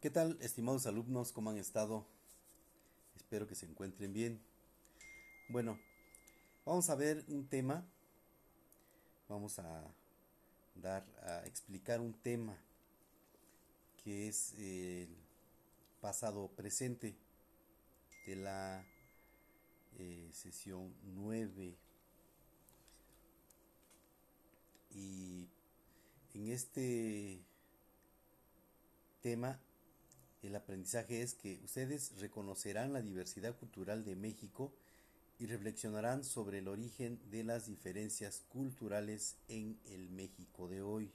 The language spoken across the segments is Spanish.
¿Qué tal, estimados alumnos? ¿Cómo han estado? Espero que se encuentren bien. Bueno, vamos a ver un tema. Vamos a dar a explicar un tema que es el pasado presente de la eh, sesión 9. Y en este tema el aprendizaje es que ustedes reconocerán la diversidad cultural de México y reflexionarán sobre el origen de las diferencias culturales en el México de hoy.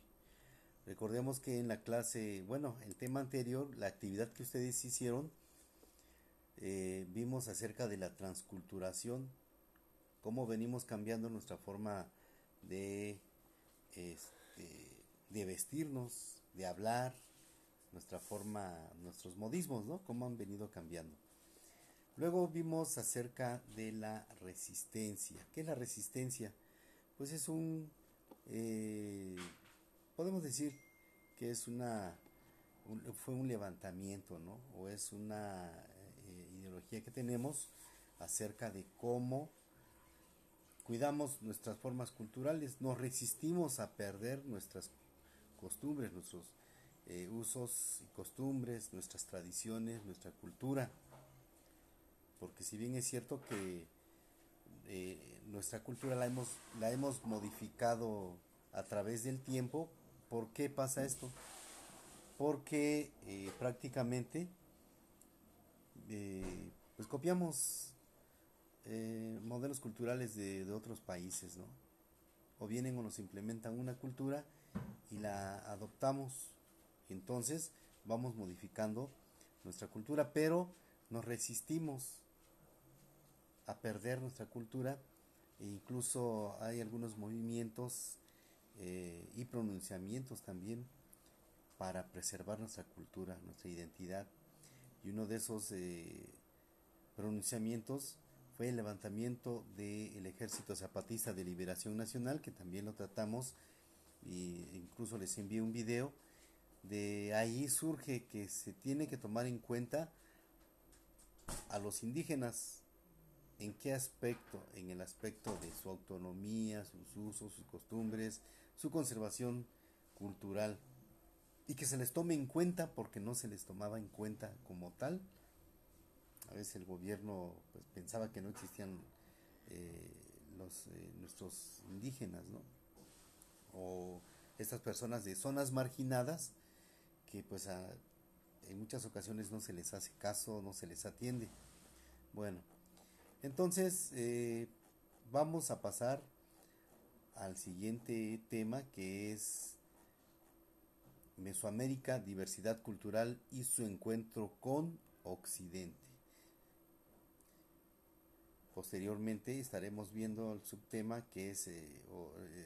Recordemos que en la clase, bueno, el tema anterior, la actividad que ustedes hicieron, eh, vimos acerca de la transculturación, cómo venimos cambiando nuestra forma de, este, de vestirnos, de hablar, nuestra forma, nuestros modismos, ¿no? Cómo han venido cambiando. Luego vimos acerca de la resistencia. ¿Qué es la resistencia? Pues es un, eh, podemos decir que es una, fue un levantamiento, ¿no? O es una eh, ideología que tenemos acerca de cómo cuidamos nuestras formas culturales, nos resistimos a perder nuestras costumbres, nuestros eh, usos y costumbres, nuestras tradiciones, nuestra cultura. Porque si bien es cierto que eh, nuestra cultura la hemos, la hemos modificado a través del tiempo, ¿por qué pasa esto? Porque eh, prácticamente pues copiamos modelos culturales de, de otros países, ¿no? O vienen o nos implementan una cultura y la adoptamos entonces vamos modificando nuestra cultura, pero nos resistimos a perder nuestra cultura e incluso hay algunos movimientos eh, y pronunciamientos también para preservar nuestra cultura, nuestra identidad. Y uno de esos eh, pronunciamientos fue el levantamiento del Ejército Zapatista de Liberación Nacional, que también lo tratamos e incluso les envié un video de ahí surge que se tiene que tomar en cuenta a los indígenas. ¿En qué aspecto? En el aspecto de su autonomía, sus usos, sus costumbres, su conservación cultural. Y que se les tome en cuenta porque no se les tomaba en cuenta como tal. A veces el gobierno pues, pensaba que no existían eh, los, eh, nuestros indígenas, ¿no? O estas personas de zonas marginadas que pues en muchas ocasiones no se les hace caso, no se les atiende. Bueno, entonces eh, vamos a pasar al siguiente tema que es Mesoamérica, diversidad cultural y su encuentro con Occidente. Posteriormente estaremos viendo el subtema que es eh,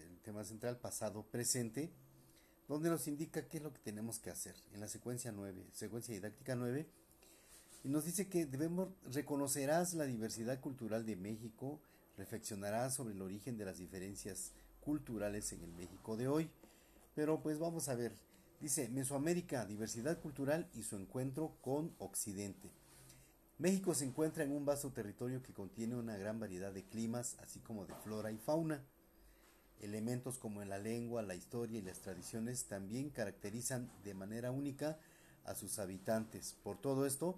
el tema central pasado presente donde nos indica qué es lo que tenemos que hacer en la secuencia 9, secuencia didáctica 9, y nos dice que debemos reconocerás la diversidad cultural de México, reflexionarás sobre el origen de las diferencias culturales en el México de hoy. Pero pues vamos a ver, dice Mesoamérica, diversidad cultural y su encuentro con Occidente. México se encuentra en un vasto territorio que contiene una gran variedad de climas, así como de flora y fauna. Elementos como la lengua, la historia y las tradiciones también caracterizan de manera única a sus habitantes. Por todo esto,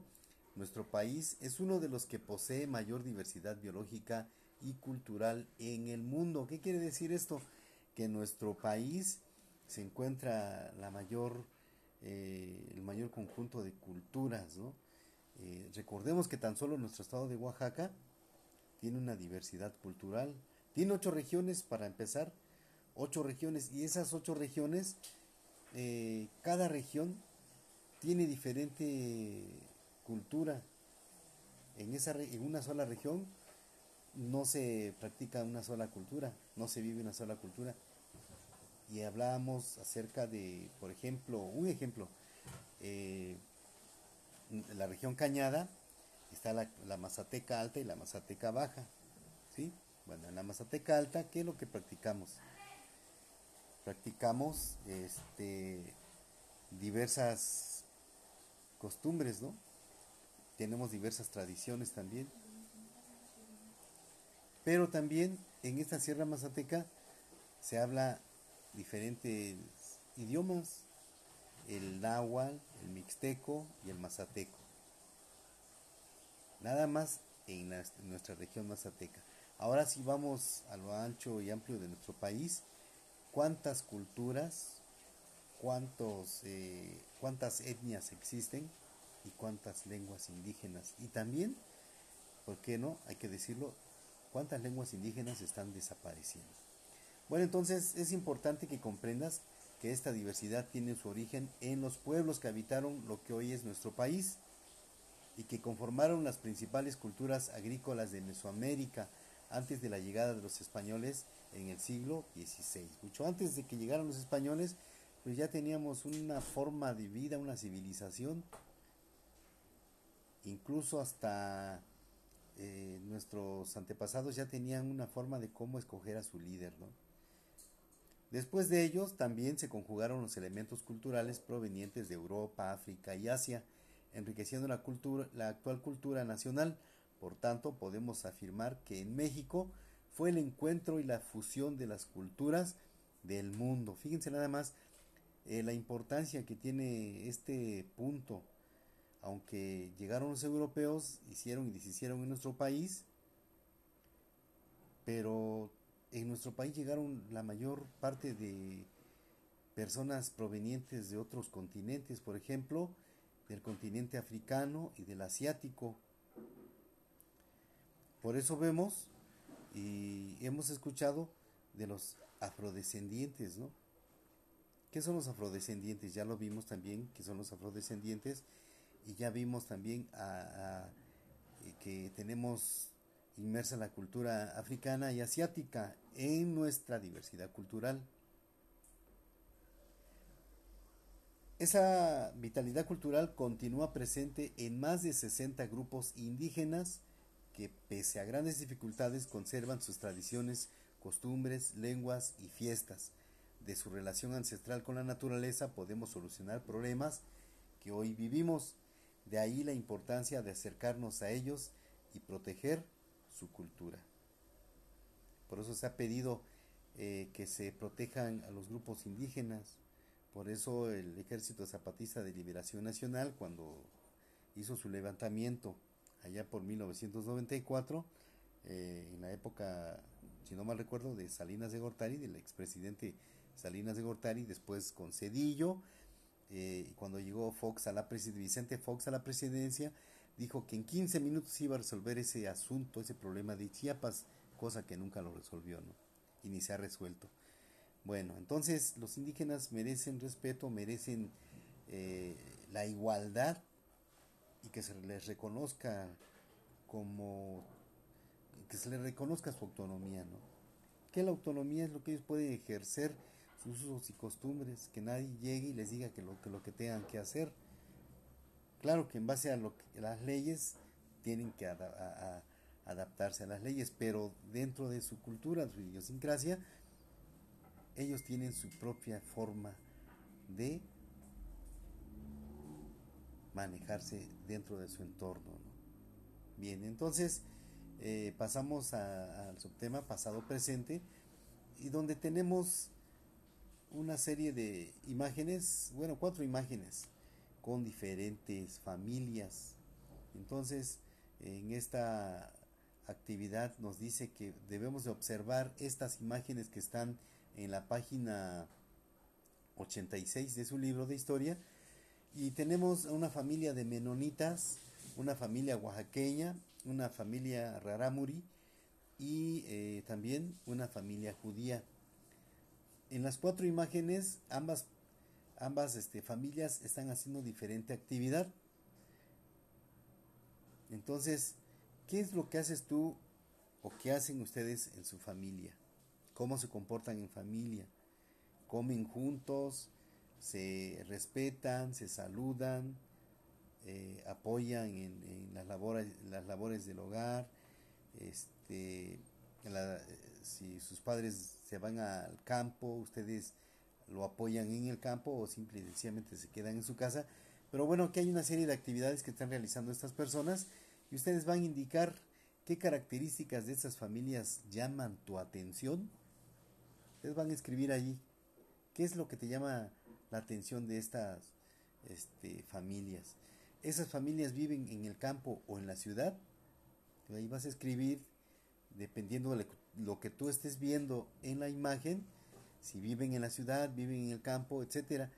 nuestro país es uno de los que posee mayor diversidad biológica y cultural en el mundo. ¿Qué quiere decir esto? Que nuestro país se encuentra la mayor, eh, el mayor conjunto de culturas. ¿no? Eh, recordemos que tan solo nuestro estado de Oaxaca tiene una diversidad cultural tiene ocho regiones para empezar, ocho regiones y esas ocho regiones, eh, cada región tiene diferente cultura. En, esa, en una sola región no se practica una sola cultura, no se vive una sola cultura. Y hablábamos acerca de, por ejemplo, un ejemplo, eh, la región Cañada está la, la Mazateca Alta y la Mazateca Baja, ¿sí? Bueno, en la Mazateca Alta, ¿qué es lo que practicamos? Practicamos este, diversas costumbres, ¿no? Tenemos diversas tradiciones también. Pero también en esta Sierra Mazateca se habla diferentes idiomas, el náhuatl, el mixteco y el mazateco. Nada más en, nuestra región mazateca. Ahora sí vamos a lo ancho y amplio de nuestro país. ¿Cuántas culturas, cuántos, eh, cuántas etnias existen y cuántas lenguas indígenas? Y también, ¿por qué no? Hay que decirlo, cuántas lenguas indígenas están desapareciendo. Bueno, entonces es importante que comprendas que esta diversidad tiene su origen en los pueblos que habitaron lo que hoy es nuestro país y que conformaron las principales culturas agrícolas de Mesoamérica antes de la llegada de los españoles en el siglo XVI. Mucho antes de que llegaran los españoles, pues ya teníamos una forma de vida, una civilización, incluso hasta eh, nuestros antepasados ya tenían una forma de cómo escoger a su líder, ¿no? Después de ellos también se conjugaron los elementos culturales provenientes de Europa, África y Asia, enriqueciendo la, cultura, la actual cultura nacional. Por tanto, podemos afirmar que en México fue el encuentro y la fusión de las culturas del mundo. Fíjense nada más eh, la importancia que tiene este punto. Aunque llegaron los europeos, hicieron y deshicieron en nuestro país, pero en nuestro país llegaron la mayor parte de personas provenientes de otros continentes, por ejemplo, del continente africano y del asiático. Por eso vemos y hemos escuchado de los afrodescendientes, ¿no? ¿Qué son los afrodescendientes? Ya lo vimos también que son los afrodescendientes y ya vimos también a, que tenemos inmersa la cultura africana y asiática en nuestra diversidad cultural. Esa vitalidad cultural continúa presente en más de 60 grupos indígenas que pese a grandes dificultades conservan sus tradiciones, costumbres, lenguas y fiestas. De su relación ancestral con la naturaleza podemos solucionar problemas que hoy vivimos. De ahí la importancia de acercarnos a ellos y proteger su cultura. Por eso se ha pedido eh, que se protejan a los grupos indígenas. Por eso el Ejército Zapatista de Liberación Nacional, cuando hizo su levantamiento allá por 1994, eh, en la época, si no mal recuerdo, de Salinas de Gortari, del expresidente Salinas de Gortari, después con Cedillo, eh, y cuando llegó Fox a la Vicente Fox a la presidencia, dijo que en 15 minutos iba a resolver ese asunto, ese problema de Chiapas, cosa que nunca lo resolvió, ¿no? Y ni se ha resuelto. Bueno, entonces los indígenas merecen respeto, merecen eh, la igualdad y que se les reconozca como que se les reconozca su autonomía, ¿no? Que la autonomía es lo que ellos pueden ejercer sus usos y costumbres, que nadie llegue y les diga que lo que, lo que tengan que hacer. Claro que en base a lo que las leyes tienen que adaptarse a las leyes, pero dentro de su cultura, su idiosincrasia, ellos tienen su propia forma de manejarse dentro de su entorno. Bien, entonces eh, pasamos al subtema pasado-presente y donde tenemos una serie de imágenes, bueno, cuatro imágenes con diferentes familias. Entonces, en esta actividad nos dice que debemos de observar estas imágenes que están en la página 86 de su libro de historia y tenemos una familia de menonitas, una familia oaxaqueña, una familia rarámuri y eh, también una familia judía. En las cuatro imágenes ambas ambas este, familias están haciendo diferente actividad. Entonces, ¿qué es lo que haces tú o qué hacen ustedes en su familia? ¿Cómo se comportan en familia? ¿Comen juntos? ¿Se respetan? ¿Se saludan? Eh, ¿Apoyan en, las, labores, las labores del hogar? Este, si sus padres se van al campo, ustedes lo apoyan en el campo o simplemente se quedan en su casa, Pero bueno, aquí hay una serie de actividades que están realizando estas personas y ustedes van a indicar qué características de estas familias llaman tu atención. Ustedes van a escribir allí qué es lo que te llama la atención de estas este, familias. ¿Esas familias viven en el campo o en la ciudad? Ahí vas a escribir, dependiendo de lo que tú estés viendo en la imagen, si viven en la ciudad, viven en el campo, etcétera.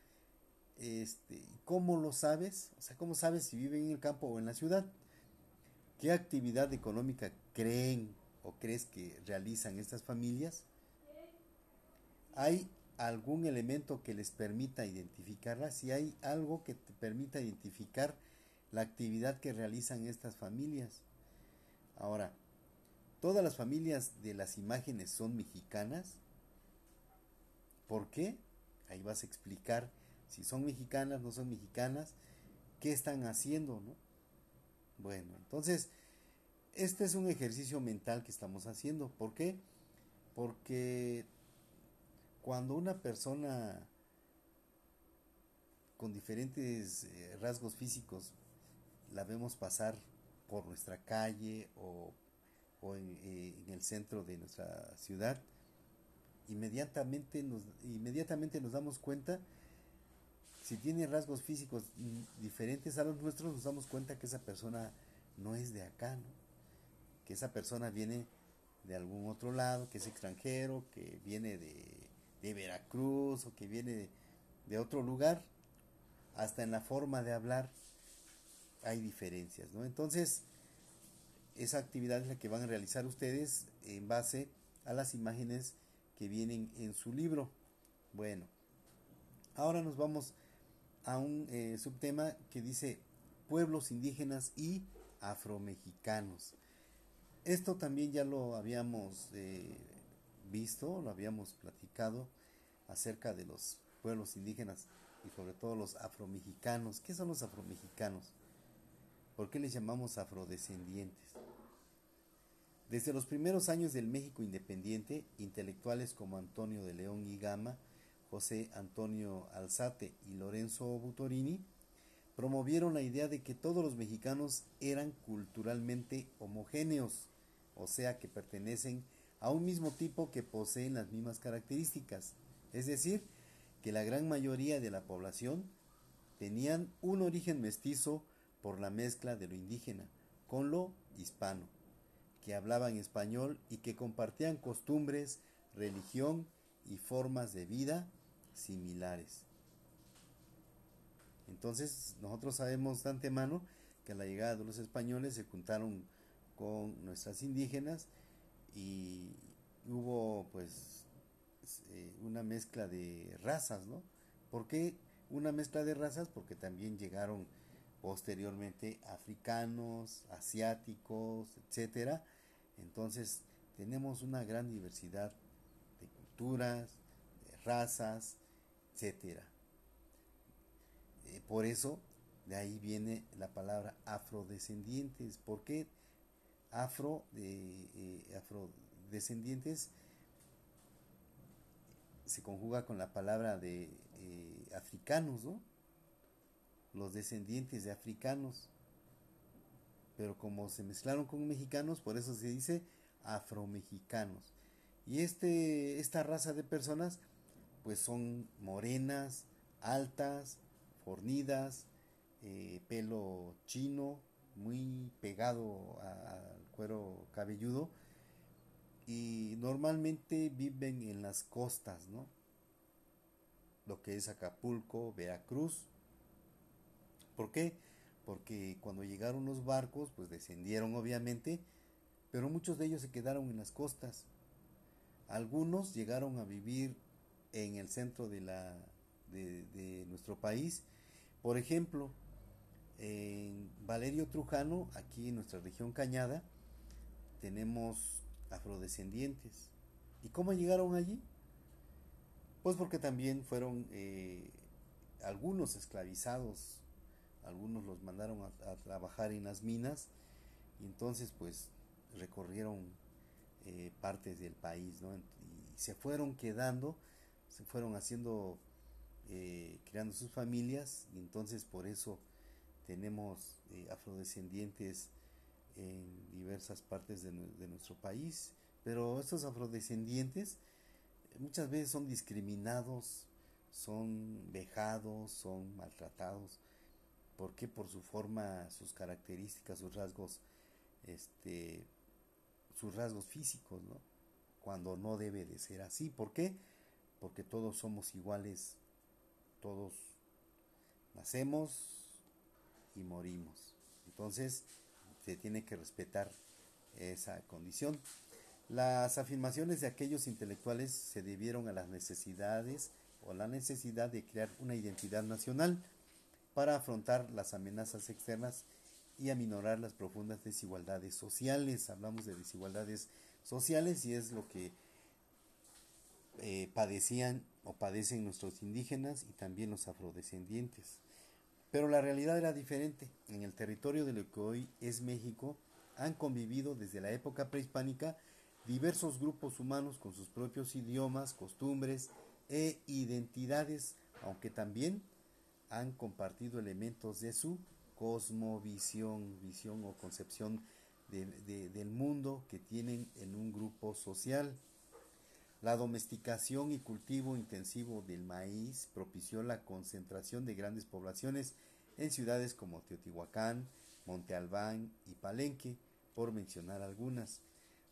Este, ¿Cómo lo sabes? O sea, ¿cómo sabes si viven en el campo o en la ciudad? ¿Qué actividad económica creen o crees que realizan estas familias? ¿Hay algún elemento que les permita identificarlas? Si hay algo que te permita identificar la actividad que realizan estas familias. Ahora, ¿todas las familias de las imágenes son mexicanas? ¿Por qué? Ahí vas a explicar si son mexicanas, no son mexicanas, qué están haciendo, ¿no? Bueno, entonces, este es un ejercicio mental que estamos haciendo. ¿Por qué? Porque cuando una persona con diferentes eh, rasgos físicos la vemos pasar por nuestra calle o, eh, en, el centro de nuestra ciudad, inmediatamente nos, inmediatamente nos damos cuenta si tiene rasgos físicos diferentes a los nuestros, nos damos cuenta que esa persona no es de acá, que esa persona viene de algún otro lado, que es extranjero, que viene de, Veracruz o que viene de, otro lugar, hasta en la forma de hablar hay diferencias, ¿no? Entonces, esa actividad es la que van a realizar ustedes en base a las imágenes que vienen en su libro. Bueno, ahora nos vamos a un eh, subtema que dice pueblos indígenas y afromexicanos. Esto también ya lo habíamos eh, visto, lo habíamos platicado acerca de los pueblos indígenas y sobre todo los afromexicanos. ¿Qué son los afromexicanos? ¿Por qué les llamamos afrodescendientes? Desde los primeros años del México independiente, intelectuales como Antonio de León y Gama José Antonio Alzate y Lorenzo Butorini, promovieron la idea de que todos los mexicanos eran culturalmente homogéneos, o sea que pertenecen a un mismo tipo que poseen las mismas características, es decir, que la gran mayoría de la población tenían un origen mestizo por la mezcla de lo indígena con lo hispano, que hablaban español y que compartían costumbres, religión y formas de vida similares. Entonces nosotros sabemos de antemano que a la llegada de los españoles se juntaron con nuestras indígenas y hubo pues eh, una mezcla de razas, ¿no? ¿Por qué una mezcla de razas? Porque también llegaron posteriormente africanos, asiáticos, etcétera. Entonces tenemos una gran diversidad de culturas, de razas, etcétera. Eh, por eso, de ahí viene la palabra afrodescendientes. ¿Por qué afro, eh, afrodescendientes? Se conjuga con la palabra de eh, africanos, ¿no? Los descendientes de africanos. Pero como se mezclaron con mexicanos, por eso se dice afromexicanos. Y este, esta raza de personas pues son morenas, altas, fornidas, eh, pelo chino, muy pegado al cuero cabelludo y normalmente viven en las costas, ¿no? Lo que es Acapulco, Veracruz. ¿Por qué? Porque cuando llegaron los barcos, pues descendieron obviamente, pero muchos de ellos se quedaron en las costas. Algunos llegaron a vivir en el centro de, la, de, nuestro país. Por ejemplo, en Valerio Trujano, aquí en nuestra región Cañada, tenemos afrodescendientes. ¿Y cómo llegaron allí? Pues porque también fueron eh, algunos esclavizados, algunos los mandaron a, trabajar en las minas y entonces pues recorrieron eh, partes del país, ¿no? Y se fueron quedando se fueron haciendo eh, creando sus familias y entonces por eso tenemos afrodescendientes en diversas partes de, de, nuestro país, pero estos afrodescendientes muchas veces son discriminados, son vejados, son maltratados. ¿Por qué? Por su forma, sus características, sus rasgos, este, sus rasgos físicos, ¿no? Cuando no debe de ser así. ¿Por qué? Porque todos somos iguales, todos nacemos y morimos. Entonces, se tiene que respetar esa condición. Las afirmaciones de aquellos intelectuales se debieron a las necesidades o la necesidad de crear una identidad nacional para afrontar las amenazas externas y aminorar las profundas desigualdades sociales. Hablamos de desigualdades sociales y es lo que eh, padecían o padecen nuestros indígenas y también los afrodescendientes. Pero la realidad era diferente. En el territorio de lo que hoy es México han convivido desde la época prehispánica diversos grupos humanos con sus propios idiomas, costumbres e identidades, aunque también han compartido elementos de su cosmovisión, visión o concepción del mundo que tienen en un grupo social. La domesticación y cultivo intensivo del maíz propició la concentración de grandes poblaciones en ciudades como Teotihuacán, Monte Albán y Palenque, por mencionar algunas.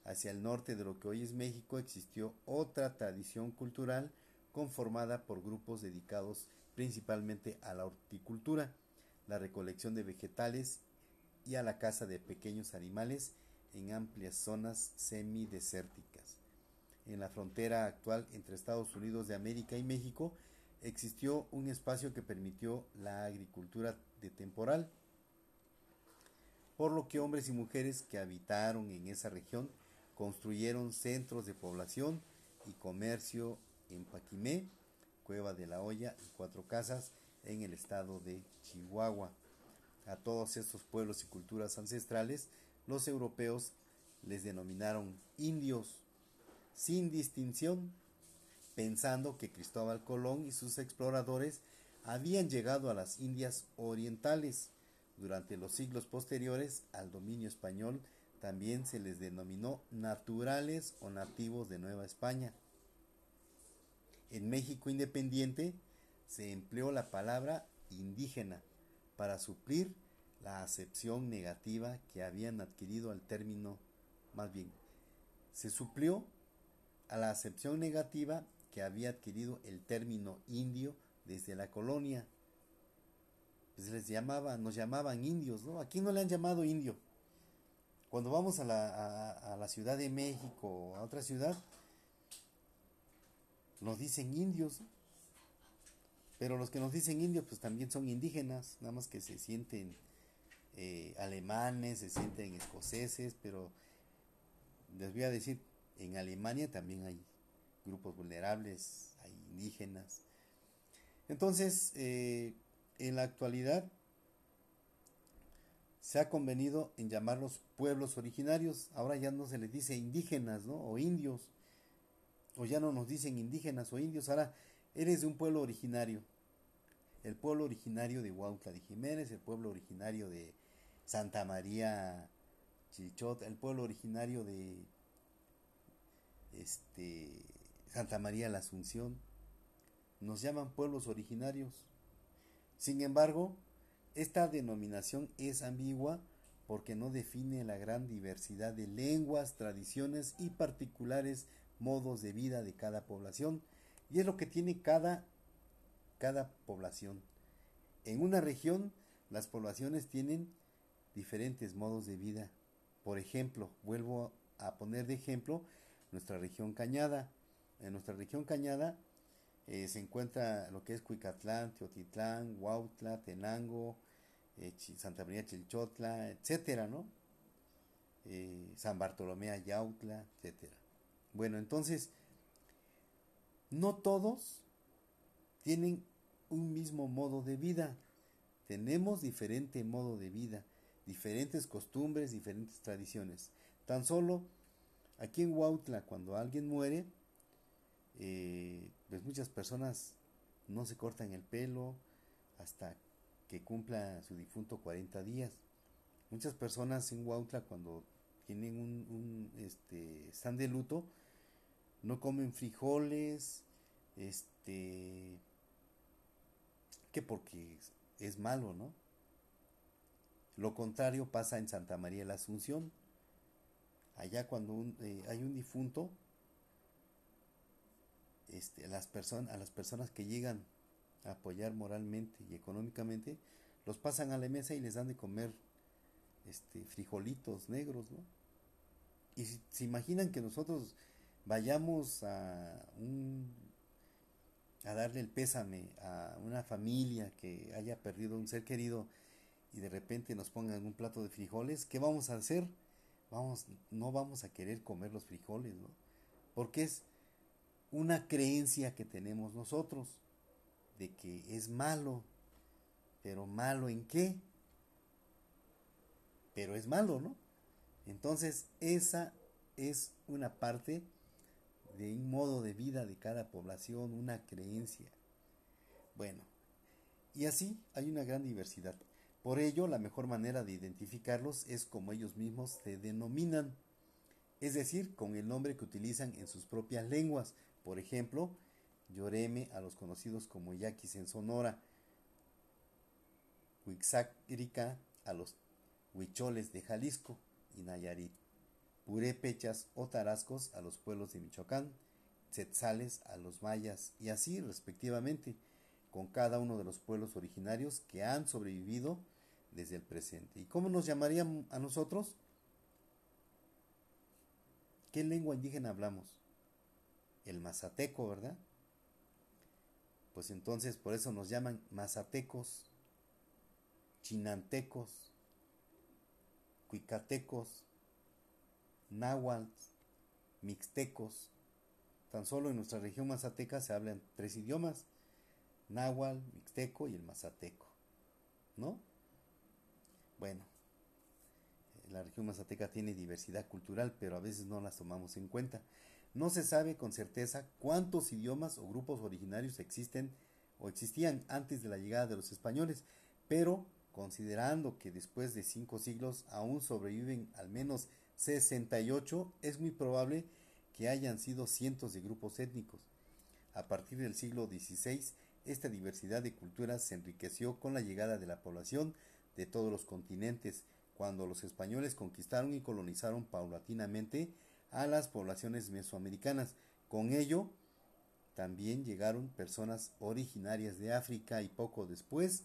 Hacia el norte de lo que hoy es México existió otra tradición cultural conformada por grupos dedicados principalmente a la horticultura, la recolección de vegetales y a la caza de pequeños animales en amplias zonas semidesérticas. En la frontera actual entre Estados Unidos de América y México existió un espacio que permitió la agricultura de temporal, por lo que hombres y mujeres que habitaron en esa región construyeron centros de población y comercio en Paquimé, Cueva de la Hoya y Cuatro Casas en el estado de Chihuahua. A todos estos pueblos y culturas ancestrales, los europeos les denominaron indios, sin distinción, pensando que Cristóbal Colón y sus exploradores habían llegado a las Indias orientales. Durante los siglos posteriores al dominio español también se les denominó naturales o nativos de Nueva España. En México independiente se empleó la palabra indígena para suplir la acepción negativa que habían adquirido al término, más bien, se suplió a la acepción negativa que había adquirido el término indio desde la colonia. Pues les llamaba, nos llamaban indios, ¿no? Aquí no le han llamado indio. Cuando vamos a la, a la Ciudad de México o a otra ciudad, nos dicen indios, pero los que nos dicen indios pues también son indígenas, nada más que se sienten eh, alemanes, se sienten escoceses, pero les voy a decir, en Alemania también hay grupos vulnerables, hay indígenas. Entonces, eh, en la actualidad se ha convenido en llamarlos pueblos originarios, ahora ya no se les dice indígenas, ¿no? O indios o ya no nos dicen indígenas o indios, ahora eres de un pueblo originario. El pueblo originario de Huautla de Jiménez, el pueblo originario de Santa María Chichot, el pueblo originario de este Santa María la Asunción. Nos llaman pueblos originarios. Sin embargo, esta denominación es ambigua porque no define la gran diversidad de lenguas, tradiciones y particulares modos de vida de cada población y es lo que tiene cada, cada población. En una región las poblaciones tienen diferentes modos de vida. Por ejemplo, vuelvo a poner de ejemplo nuestra región Cañada. En nuestra región Cañada eh, se encuentra lo que es Cuicatlán, Teotitlán, Huautla, Tenango, eh, Santa María Chilchotla, etcétera, ¿no? Eh, San Bartolomé Ayautla, etcétera. Bueno, entonces, no todos tienen un mismo modo de vida. Tenemos diferente modo de vida, diferentes costumbres, diferentes tradiciones. Tan solo aquí en Huautla, cuando alguien muere, eh, pues muchas personas no se cortan el pelo hasta que cumpla su difunto 40 días. Muchas personas en Huautla cuando tienen un, un este, están de luto, no comen frijoles, este, que porque es malo, ¿no? Lo contrario pasa en Santa María la Asunción. Allá cuando eh, hay un difunto, este, las personas, a las personas que llegan a apoyar moralmente y económicamente, los pasan a la mesa y les dan de comer este, frijolitos negros, ¿no? Y si, se imaginan que nosotros vayamos a un a darle el pésame a una familia que haya perdido un ser querido y de repente nos pongan un plato de frijoles, ¿qué vamos a hacer? Vamos, no vamos a querer comer los frijoles, ¿no? Porque es una creencia que tenemos nosotros de que es malo, pero malo en qué? Pero es malo, ¿no? Entonces, esa es una parte de un modo de vida de cada población, una creencia. Bueno, y así hay una gran diversidad. Por ello, la mejor manera de identificarlos es como ellos mismos se denominan, es decir, con el nombre que utilizan en sus propias lenguas. Por ejemplo, Lloreme a los conocidos como yaquis en Sonora, Huixácrica a los huicholes de Jalisco. Y Nayarit, purépechas o tarascos a los pueblos de Michoacán, tzetzales a los mayas. Y así respectivamente con cada uno de los pueblos originarios que han sobrevivido desde el presente. ¿Y cómo nos llamarían a nosotros? ¿Qué lengua indígena hablamos? El mazateco, ¿verdad? Pues entonces por eso nos llaman mazatecos, chinantecos, cuicatecos, náhuatl, mixtecos. Tan solo en nuestra región mazateca se hablan tres idiomas, náhuatl, mixteco y el mazateco. ¿No? Bueno, la región mazateca tiene diversidad cultural, pero a veces no las tomamos en cuenta. No se sabe con certeza cuántos idiomas o grupos originarios existen o existían antes de la llegada de los españoles, pero considerando que después de cinco siglos aún sobreviven al menos 68, es muy probable que hayan sido cientos de grupos étnicos. A partir del siglo XVI, esta diversidad de culturas se enriqueció con la llegada de la población de todos los continentes, cuando los españoles conquistaron y colonizaron paulatinamente a las poblaciones mesoamericanas. Con ello, también llegaron personas originarias de África y poco después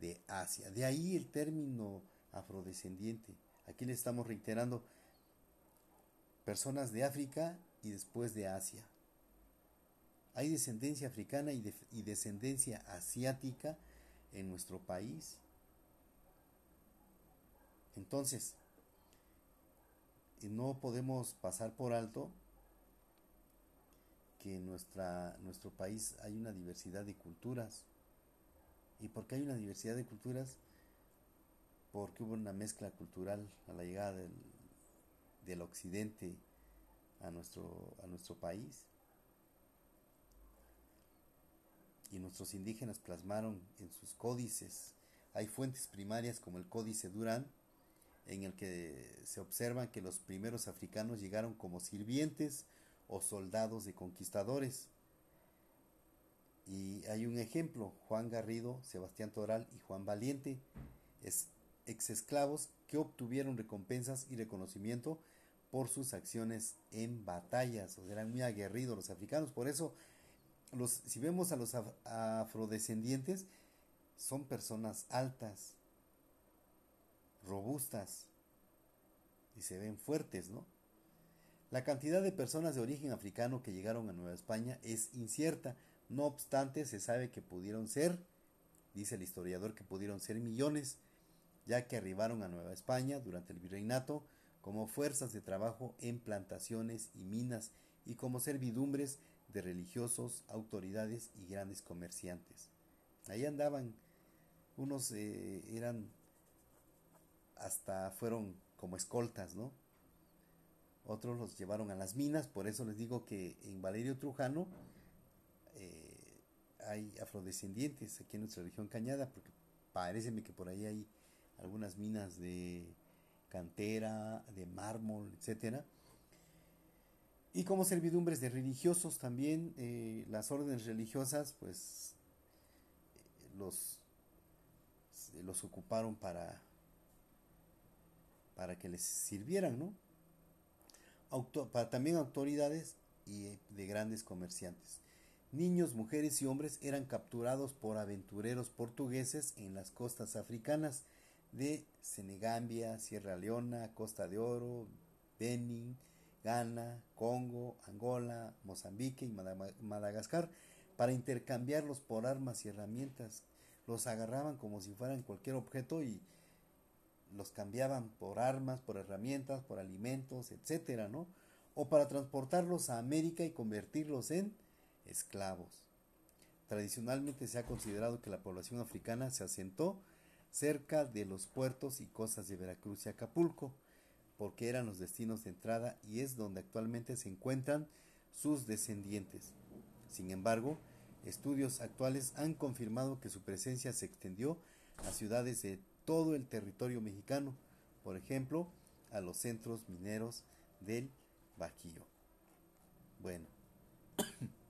de Asia. De ahí el término afrodescendiente. Aquí le estamos reiterando personas de África y después de Asia. Hay descendencia africana y, y descendencia asiática en nuestro país. Entonces, no podemos pasar por alto que en nuestra, nuestro país hay una diversidad de culturas. ¿Y por qué hay una diversidad de culturas? Porque hubo una mezcla cultural a la llegada del, del occidente a nuestro, a nuestro país. Y nuestros indígenas plasmaron en sus códices. Hay fuentes primarias como el Códice Durán, en el que se observa que los primeros africanos llegaron como sirvientes o soldados de conquistadores. Y hay un ejemplo, Juan Garrido, Sebastián Toral y Juan Valiente, ex esclavos que obtuvieron recompensas y reconocimiento por sus acciones en batallas, o eran muy aguerridos los africanos, por eso los, si vemos a los afrodescendientes, son personas altas, robustas y se ven fuertes, ¿no? La cantidad de personas de origen africano que llegaron a Nueva España es incierta, no obstante se sabe que pudieron ser, dice el historiador que pudieron ser millones, ya que arribaron a Nueva España durante el virreinato como fuerzas de trabajo en plantaciones y minas y como servidumbres de religiosos, autoridades y grandes comerciantes. Ahí andaban, unos eh, eran hasta fueron como escoltas, ¿no? Otros los llevaron a las minas, por eso les digo que en Valerio Trujano eh, hay afrodescendientes aquí en nuestra región Cañada, porque parece que por ahí hay algunas minas de cantera, de mármol, etcétera. Y como servidumbres de religiosos también, eh, las órdenes religiosas, pues los, los ocuparon para, para que les sirvieran, ¿no? para también autoridades y de grandes comerciantes. Niños, mujeres y hombres eran capturados por aventureros portugueses en las costas africanas de Senegambia, Sierra Leona, Costa de Oro, Benin, Ghana, Congo, Angola, Mozambique y Madagascar para intercambiarlos por armas y herramientas. Los agarraban como si fueran cualquier objeto y los cambiaban por armas, por herramientas, por alimentos, etcétera, ¿no? O para transportarlos a América y convertirlos en esclavos. Tradicionalmente se ha considerado que la población africana se asentó cerca de los puertos y costas de Veracruz y Acapulco, porque eran los destinos de entrada y es donde actualmente se encuentran sus descendientes. Sin embargo, estudios actuales han confirmado que su presencia se extendió a ciudades de todo el territorio mexicano, por ejemplo, a los centros mineros del Bajío. Bueno.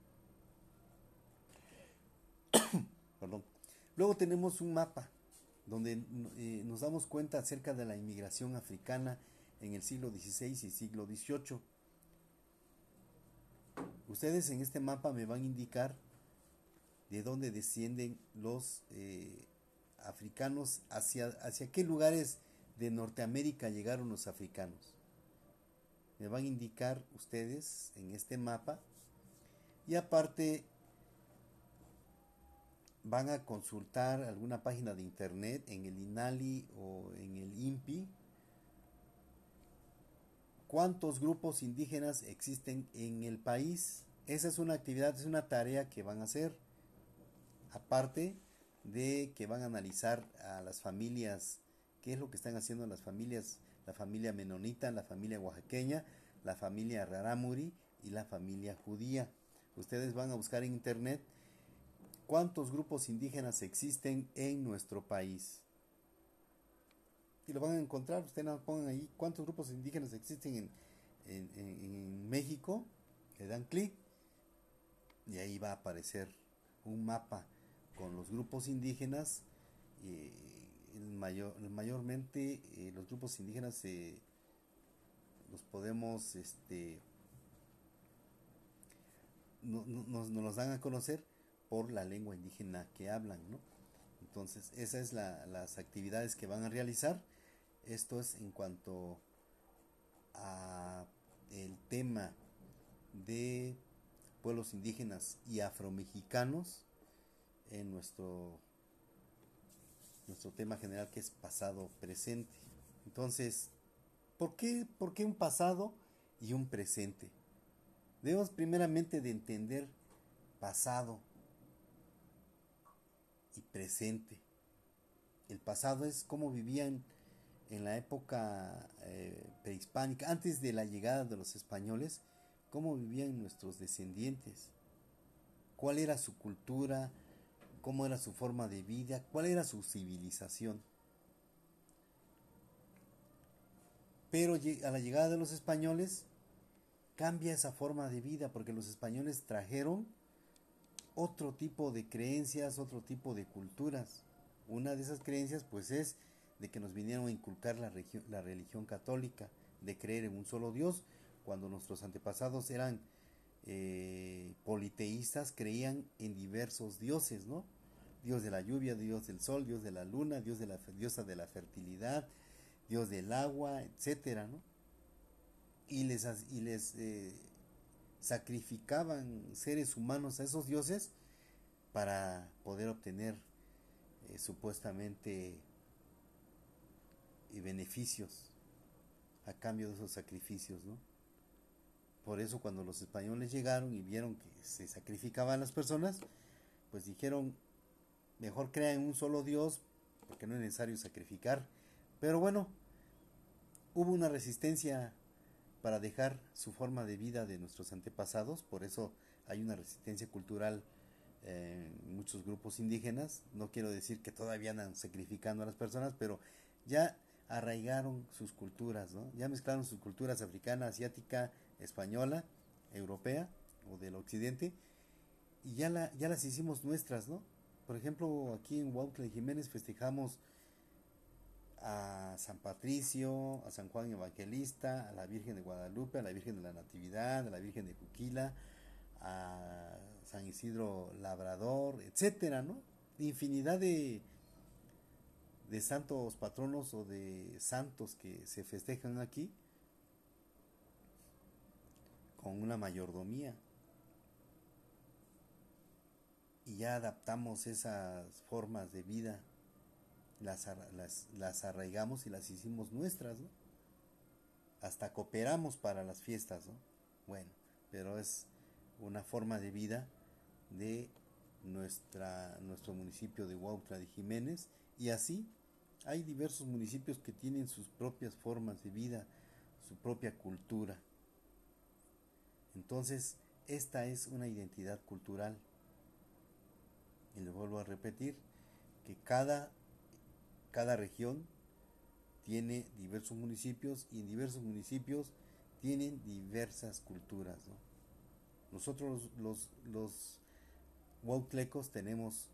Luego tenemos un mapa donde eh, nos damos cuenta acerca de la inmigración africana en el siglo XVI y siglo XVIII. Ustedes en este mapa me van a indicar de dónde descienden los eh, africanos, hacia, hacia qué lugares de Norteamérica llegaron los africanos. Me van a indicar ustedes en este mapa y aparte van a consultar alguna página de internet en el INALI o en el INPI, cuántos grupos indígenas existen en el país. Esa es una actividad, es una tarea que van a hacer. Aparte de que van a analizar a las familias, qué es lo que están haciendo las familias, la familia menonita, la familia oaxaqueña, la familia rarámuri y la familia judía. Ustedes van a buscar en internet cuántos grupos indígenas existen en nuestro país. Y lo van a encontrar, ustedes nos pongan ahí cuántos grupos indígenas existen en, México, le dan clic y ahí va a aparecer un mapa con los grupos indígenas. Eh, mayor, mayormente eh, los grupos indígenas eh, los podemos, este, no, nos, nos los dan a conocer por la lengua indígena que hablan, ¿no? Entonces, esas es las actividades que van a realizar. Esto es en cuanto a el tema de pueblos indígenas y afromexicanos en nuestro nuestro tema general que es pasado presente. Entonces, ¿por qué, ¿por qué un pasado y un presente? Debemos primeramente de entender pasado y presente. El pasado es cómo vivían en la época eh, prehispánica, antes de la llegada de los españoles, cómo vivían nuestros descendientes, cuál era su cultura, cómo era su forma de vida, cuál era su civilización. Pero a la llegada de los españoles cambia esa forma de vida porque los españoles trajeron otro tipo de creencias, otro tipo de culturas. Una de esas creencias pues es de que nos vinieron a inculcar la, religión católica, de creer en un solo Dios, cuando nuestros antepasados eran eh, politeístas, creían en diversos dioses, ¿no? Dios de la lluvia, Dios del sol, Dios de la luna, Dios de la diosa de la fertilidad, Dios del agua, etcétera, ¿no? Y les, y les eh, sacrificaban seres humanos a esos dioses para poder obtener eh, supuestamente eh, beneficios a cambio de esos sacrificios, ¿no? Por eso cuando los españoles llegaron y vieron que se sacrificaban las personas, pues dijeron, mejor crean un solo Dios, porque no es necesario sacrificar. Pero bueno, hubo una resistencia para dejar su forma de vida de nuestros antepasados, por eso hay una resistencia cultural en muchos grupos indígenas. No quiero decir que todavía andan sacrificando a las personas, pero ya arraigaron sus culturas, ¿no? Ya mezclaron sus culturas africana, asiática, española, europea o del occidente y ya, la, ya las hicimos nuestras, ¿no? Por ejemplo, aquí en Huautla Jiménez festejamos a San Patricio, a San Juan Evangelista, a la Virgen de Guadalupe, a la Virgen de la Natividad, a la Virgen de Juquila, a San Isidro Labrador, etcétera, ¿no? Infinidad de, de santos patronos o de santos que se festejan aquí con una mayordomía. Y ya adaptamos esas formas de vida, las, las, arraigamos y las hicimos nuestras. Hasta cooperamos para las fiestas, ¿no? Bueno, pero es una forma de vida de nuestra, nuestro municipio de Huautla de Jiménez y así hay diversos municipios que tienen sus propias formas de vida, su propia cultura. Entonces, esta es una identidad cultural. Y le vuelvo a repetir que cada, cada región tiene diversos municipios y en diversos municipios tienen diversas culturas. Nosotros los, los, los tenemos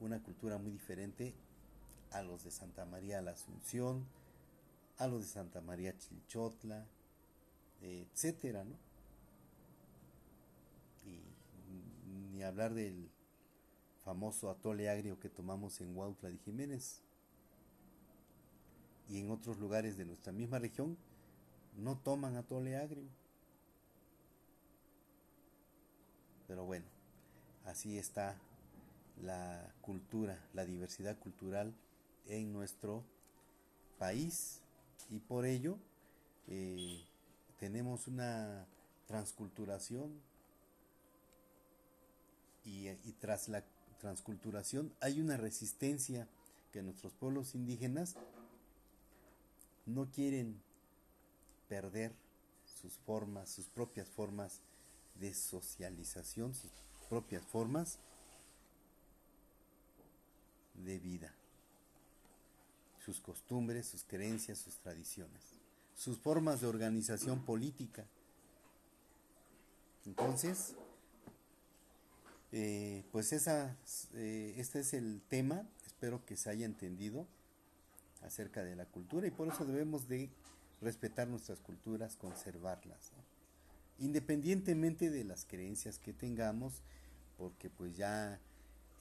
una cultura muy diferente a los de Santa María la Asunción, a los de Santa María Chilchotla, etcétera, ¿no? Y hablar del famoso atole agrio que tomamos en Huautla de Jiménez. Y en otros lugares de nuestra misma región no toman atole agrio. Pero bueno, así está la cultura, la diversidad cultural en nuestro país y por ello eh, tenemos una transculturación y, tras la transculturación hay una resistencia que nuestros pueblos indígenas no quieren perder sus formas, sus propias formas de socialización, sus propias formas de vida sus costumbres, sus creencias, sus tradiciones, sus formas de organización política. Entonces, eh, pues esa, eh, este es el tema, espero que se haya entendido acerca de la cultura y por eso debemos de respetar nuestras culturas, conservarlas, independientemente de las creencias que tengamos, porque pues ya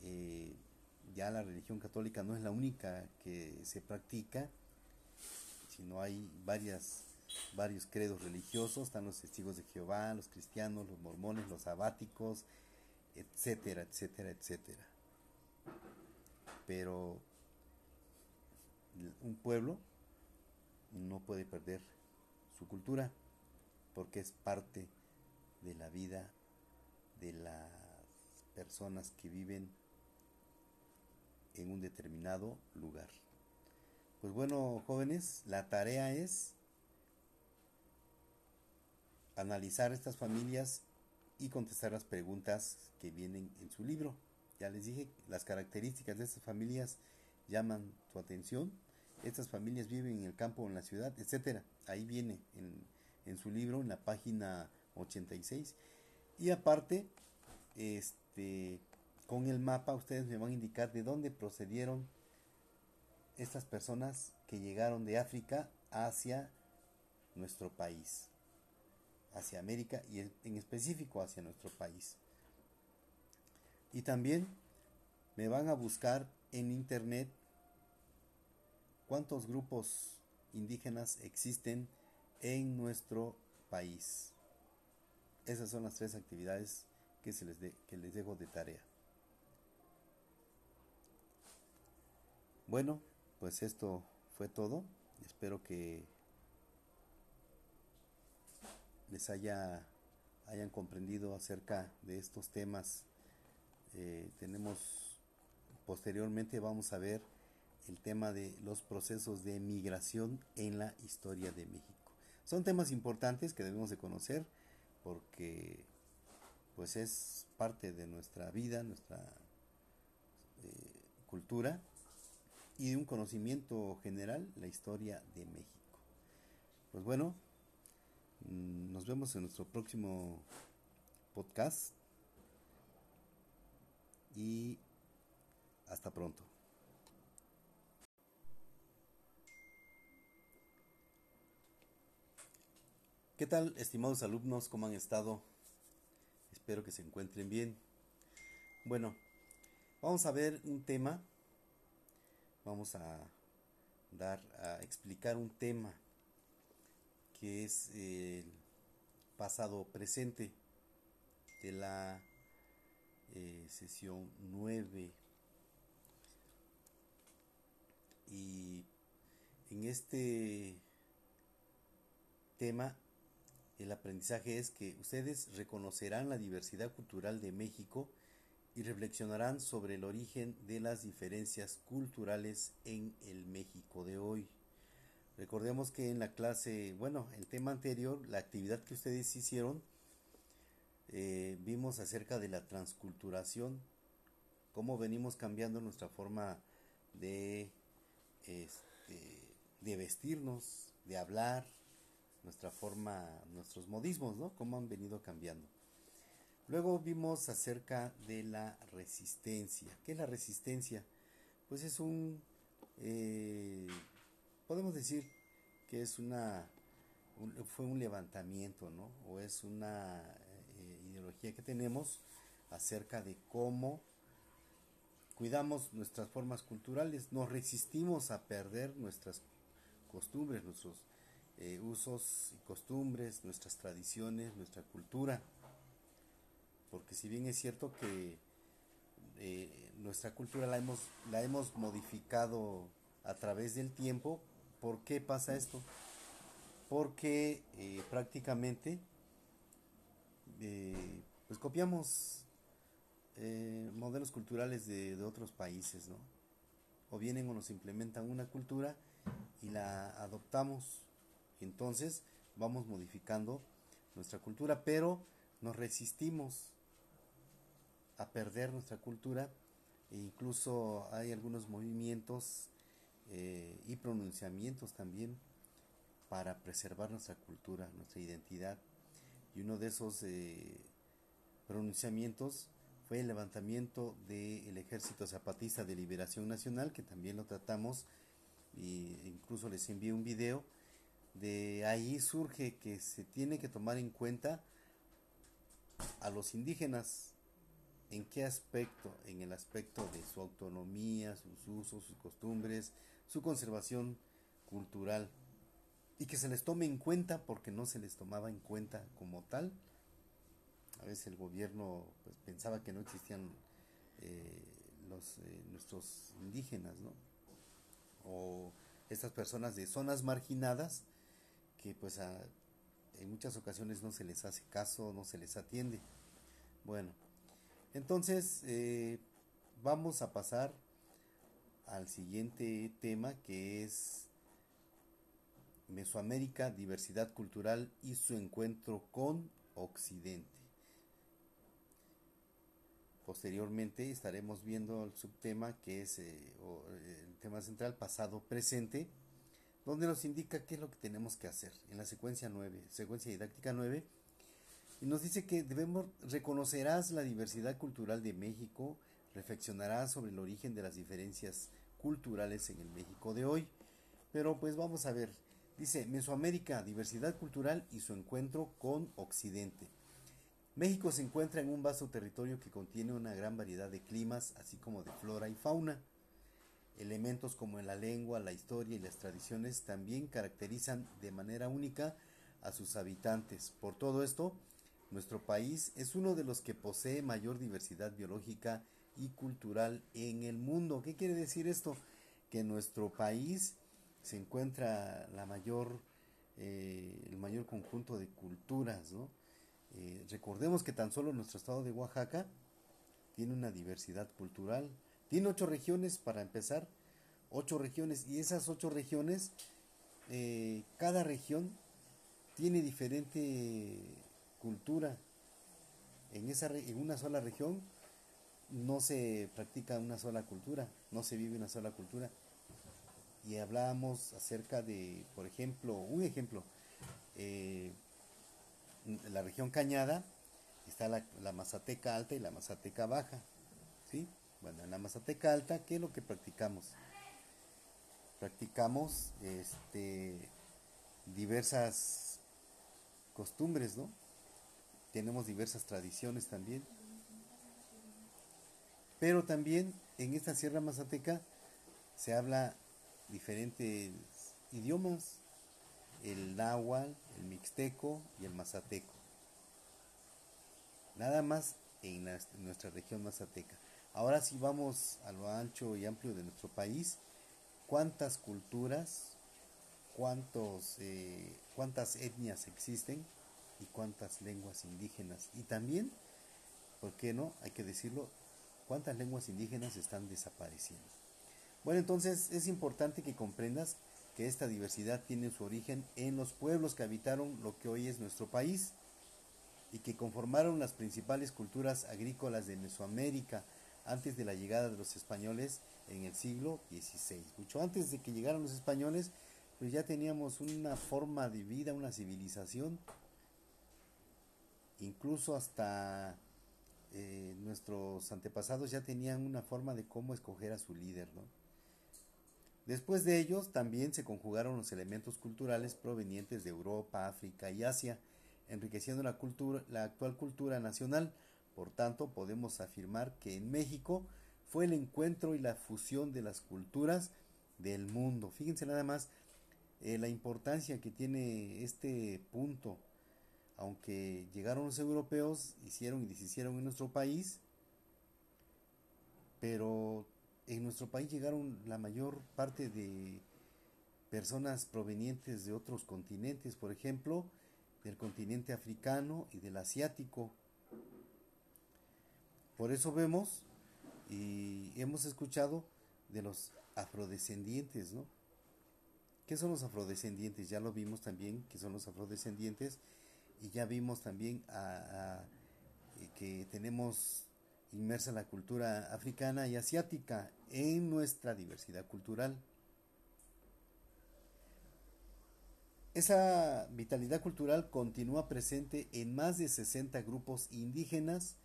eh, ya la religión católica no es la única que se practica, sino hay varias, varios credos religiosos, están los testigos de Jehová, los cristianos, los mormones, los sabáticos, etcétera, etcétera, etcétera. Pero un pueblo no puede perder su cultura porque es parte de la vida de las personas que viven en un determinado lugar. Pues bueno, jóvenes, la tarea es analizar estas familias y contestar las preguntas que vienen en su libro. Ya les dije, las características de estas familias llaman tu atención. Estas familias viven en el campo en la ciudad, etcétera. Ahí viene en, en su libro, en la página 86. Y aparte, este, con el mapa ustedes me van a indicar de dónde procedieron estas personas que llegaron de África hacia nuestro país, hacia América y en específico hacia nuestro país. Y también me van a buscar en internet cuántos grupos indígenas existen en nuestro país. Esas son las tres actividades que, se les, que les dejo de tarea. Bueno, pues esto fue todo. Espero que les haya hayan comprendido acerca de estos temas. Eh, tenemos posteriormente vamos a ver el tema de los procesos de migración en la historia de México. Son temas importantes que debemos de conocer porque pues es parte de nuestra vida, nuestra eh, cultura y de un conocimiento general la historia de México. Pues bueno, nos vemos en nuestro próximo podcast y hasta pronto. ¿Qué tal, estimados alumnos? ¿Cómo han estado? Espero que se encuentren bien. Bueno, vamos a ver un tema. Vamos a dar a explicar un tema que es el pasado presente de la eh, sesión 9 y en este tema el aprendizaje es que ustedes reconocerán la diversidad cultural de México y reflexionarán sobre el origen de las diferencias culturales en el México de hoy. Recordemos que en la clase, bueno, el tema anterior, la actividad que ustedes hicieron, eh, vimos acerca de la transculturación, cómo venimos cambiando nuestra forma de, este, de vestirnos, de hablar, nuestra forma, nuestros modismos, ¿no? Cómo han venido cambiando. Luego vimos acerca de la resistencia. ¿Qué es la resistencia? Pues es un, eh, podemos decir que es una, fue un levantamiento, ¿no? O es una eh, ideología que tenemos acerca de cómo cuidamos nuestras formas culturales, nos resistimos a perder nuestras costumbres, nuestros eh, usos y costumbres, nuestras tradiciones, nuestra cultura. Porque si bien es cierto que eh, nuestra cultura la hemos, la hemos modificado a través del tiempo, ¿por qué pasa esto? Porque eh, prácticamente pues copiamos modelos culturales de, de otros países, ¿no? O vienen o nos implementan una cultura y la adoptamos entonces vamos modificando nuestra cultura, pero nos resistimos a perder nuestra cultura e incluso hay algunos movimientos eh, y pronunciamientos también para preservar nuestra cultura, nuestra identidad. Y uno de esos eh, pronunciamientos fue el levantamiento del Ejército Zapatista de Liberación Nacional, que también lo tratamos e incluso les envié un video de ahí surge que se tiene que tomar en cuenta a los indígenas. ¿En qué aspecto? En el aspecto de su autonomía, sus usos, sus costumbres, su conservación cultural. Y que se les tome en cuenta porque no se les tomaba en cuenta como tal. A veces el gobierno pues, pensaba que no existían eh, los, eh, nuestros indígenas, ¿no? O estas personas de zonas marginadas que pues en muchas ocasiones no se les hace caso, no se les atiende. Bueno, entonces eh, vamos a pasar al siguiente tema que es Mesoamérica, diversidad cultural y su encuentro con Occidente. Posteriormente estaremos viendo el subtema que es eh, el tema central pasado presente donde nos indica qué es lo que tenemos que hacer en la secuencia 9, secuencia didáctica 9, y nos dice que debemos reconocerás la diversidad cultural de México, reflexionarás sobre el origen de las diferencias culturales en el México de hoy. Pero pues vamos a ver, dice Mesoamérica, diversidad cultural y su encuentro con Occidente. México se encuentra en un vasto territorio que contiene una gran variedad de climas, así como de flora y fauna. Elementos como la lengua, la historia y las tradiciones también caracterizan de manera única a sus habitantes. Por todo esto, nuestro país es uno de los que posee mayor diversidad biológica cultural en el mundo. ¿Qué quiere decir esto? Que nuestro país se encuentra la mayor, eh, el mayor conjunto de culturas. Eh, recordemos que tan solo nuestro estado de Oaxaca tiene una diversidad cultural tiene ocho regiones para empezar, ocho regiones y esas ocho regiones, eh, cada región tiene diferente cultura, en, esa, en una sola región no se practica una sola cultura, no se vive una sola cultura. Y hablábamos acerca de, por ejemplo, un ejemplo, eh, la región Cañada está la, la, Mazateca Alta y la Mazateca Baja. ¿sí? Bueno, en la Mazateca Alta, ¿qué es lo que practicamos? Practicamos este, diversas costumbres, ¿no? Tenemos diversas tradiciones también. Pero también en esta Sierra Mazateca se habla diferentes idiomas, el náhuatl, el mixteco y el mazateco. Nada más en, nuestra región mazateca. Ahora sí vamos a lo ancho y amplio de nuestro país. ¿Cuántas culturas, cuántos, eh, cuántas etnias existen y cuántas lenguas indígenas? Y también, ¿por qué no? Hay que decirlo, cuántas lenguas indígenas están desapareciendo. Bueno, entonces es importante que comprendas que esta diversidad tiene su origen en los pueblos que habitaron lo que hoy es nuestro país y que conformaron las principales culturas agrícolas de Mesoamérica antes de la llegada de los españoles en el siglo XVI. Mucho antes de que llegaran los españoles, pues ya teníamos una forma de vida, una civilización, incluso hasta eh, nuestros antepasados ya tenían una forma de cómo escoger a su líder, ¿no? Después de ellos también se conjugaron los elementos culturales provenientes de Europa, África y Asia, enriqueciendo la, cultura, la actual cultura nacional. Por tanto, podemos afirmar que en México fue el encuentro y la fusión de las culturas del mundo. Fíjense nada más eh, la importancia que tiene este punto. Aunque llegaron los europeos, hicieron y deshicieron en nuestro país, pero en nuestro país llegaron la mayor parte de personas provenientes de otros continentes, por ejemplo, del continente africano y del asiático. Por eso vemos y hemos escuchado de los afrodescendientes, ¿no? ¿Qué son los afrodescendientes? Ya lo vimos también, que son los afrodescendientes, y ya vimos también a, que tenemos inmersa la cultura africana y asiática en nuestra diversidad cultural. Esa vitalidad cultural continúa presente en más de 60 grupos indígenas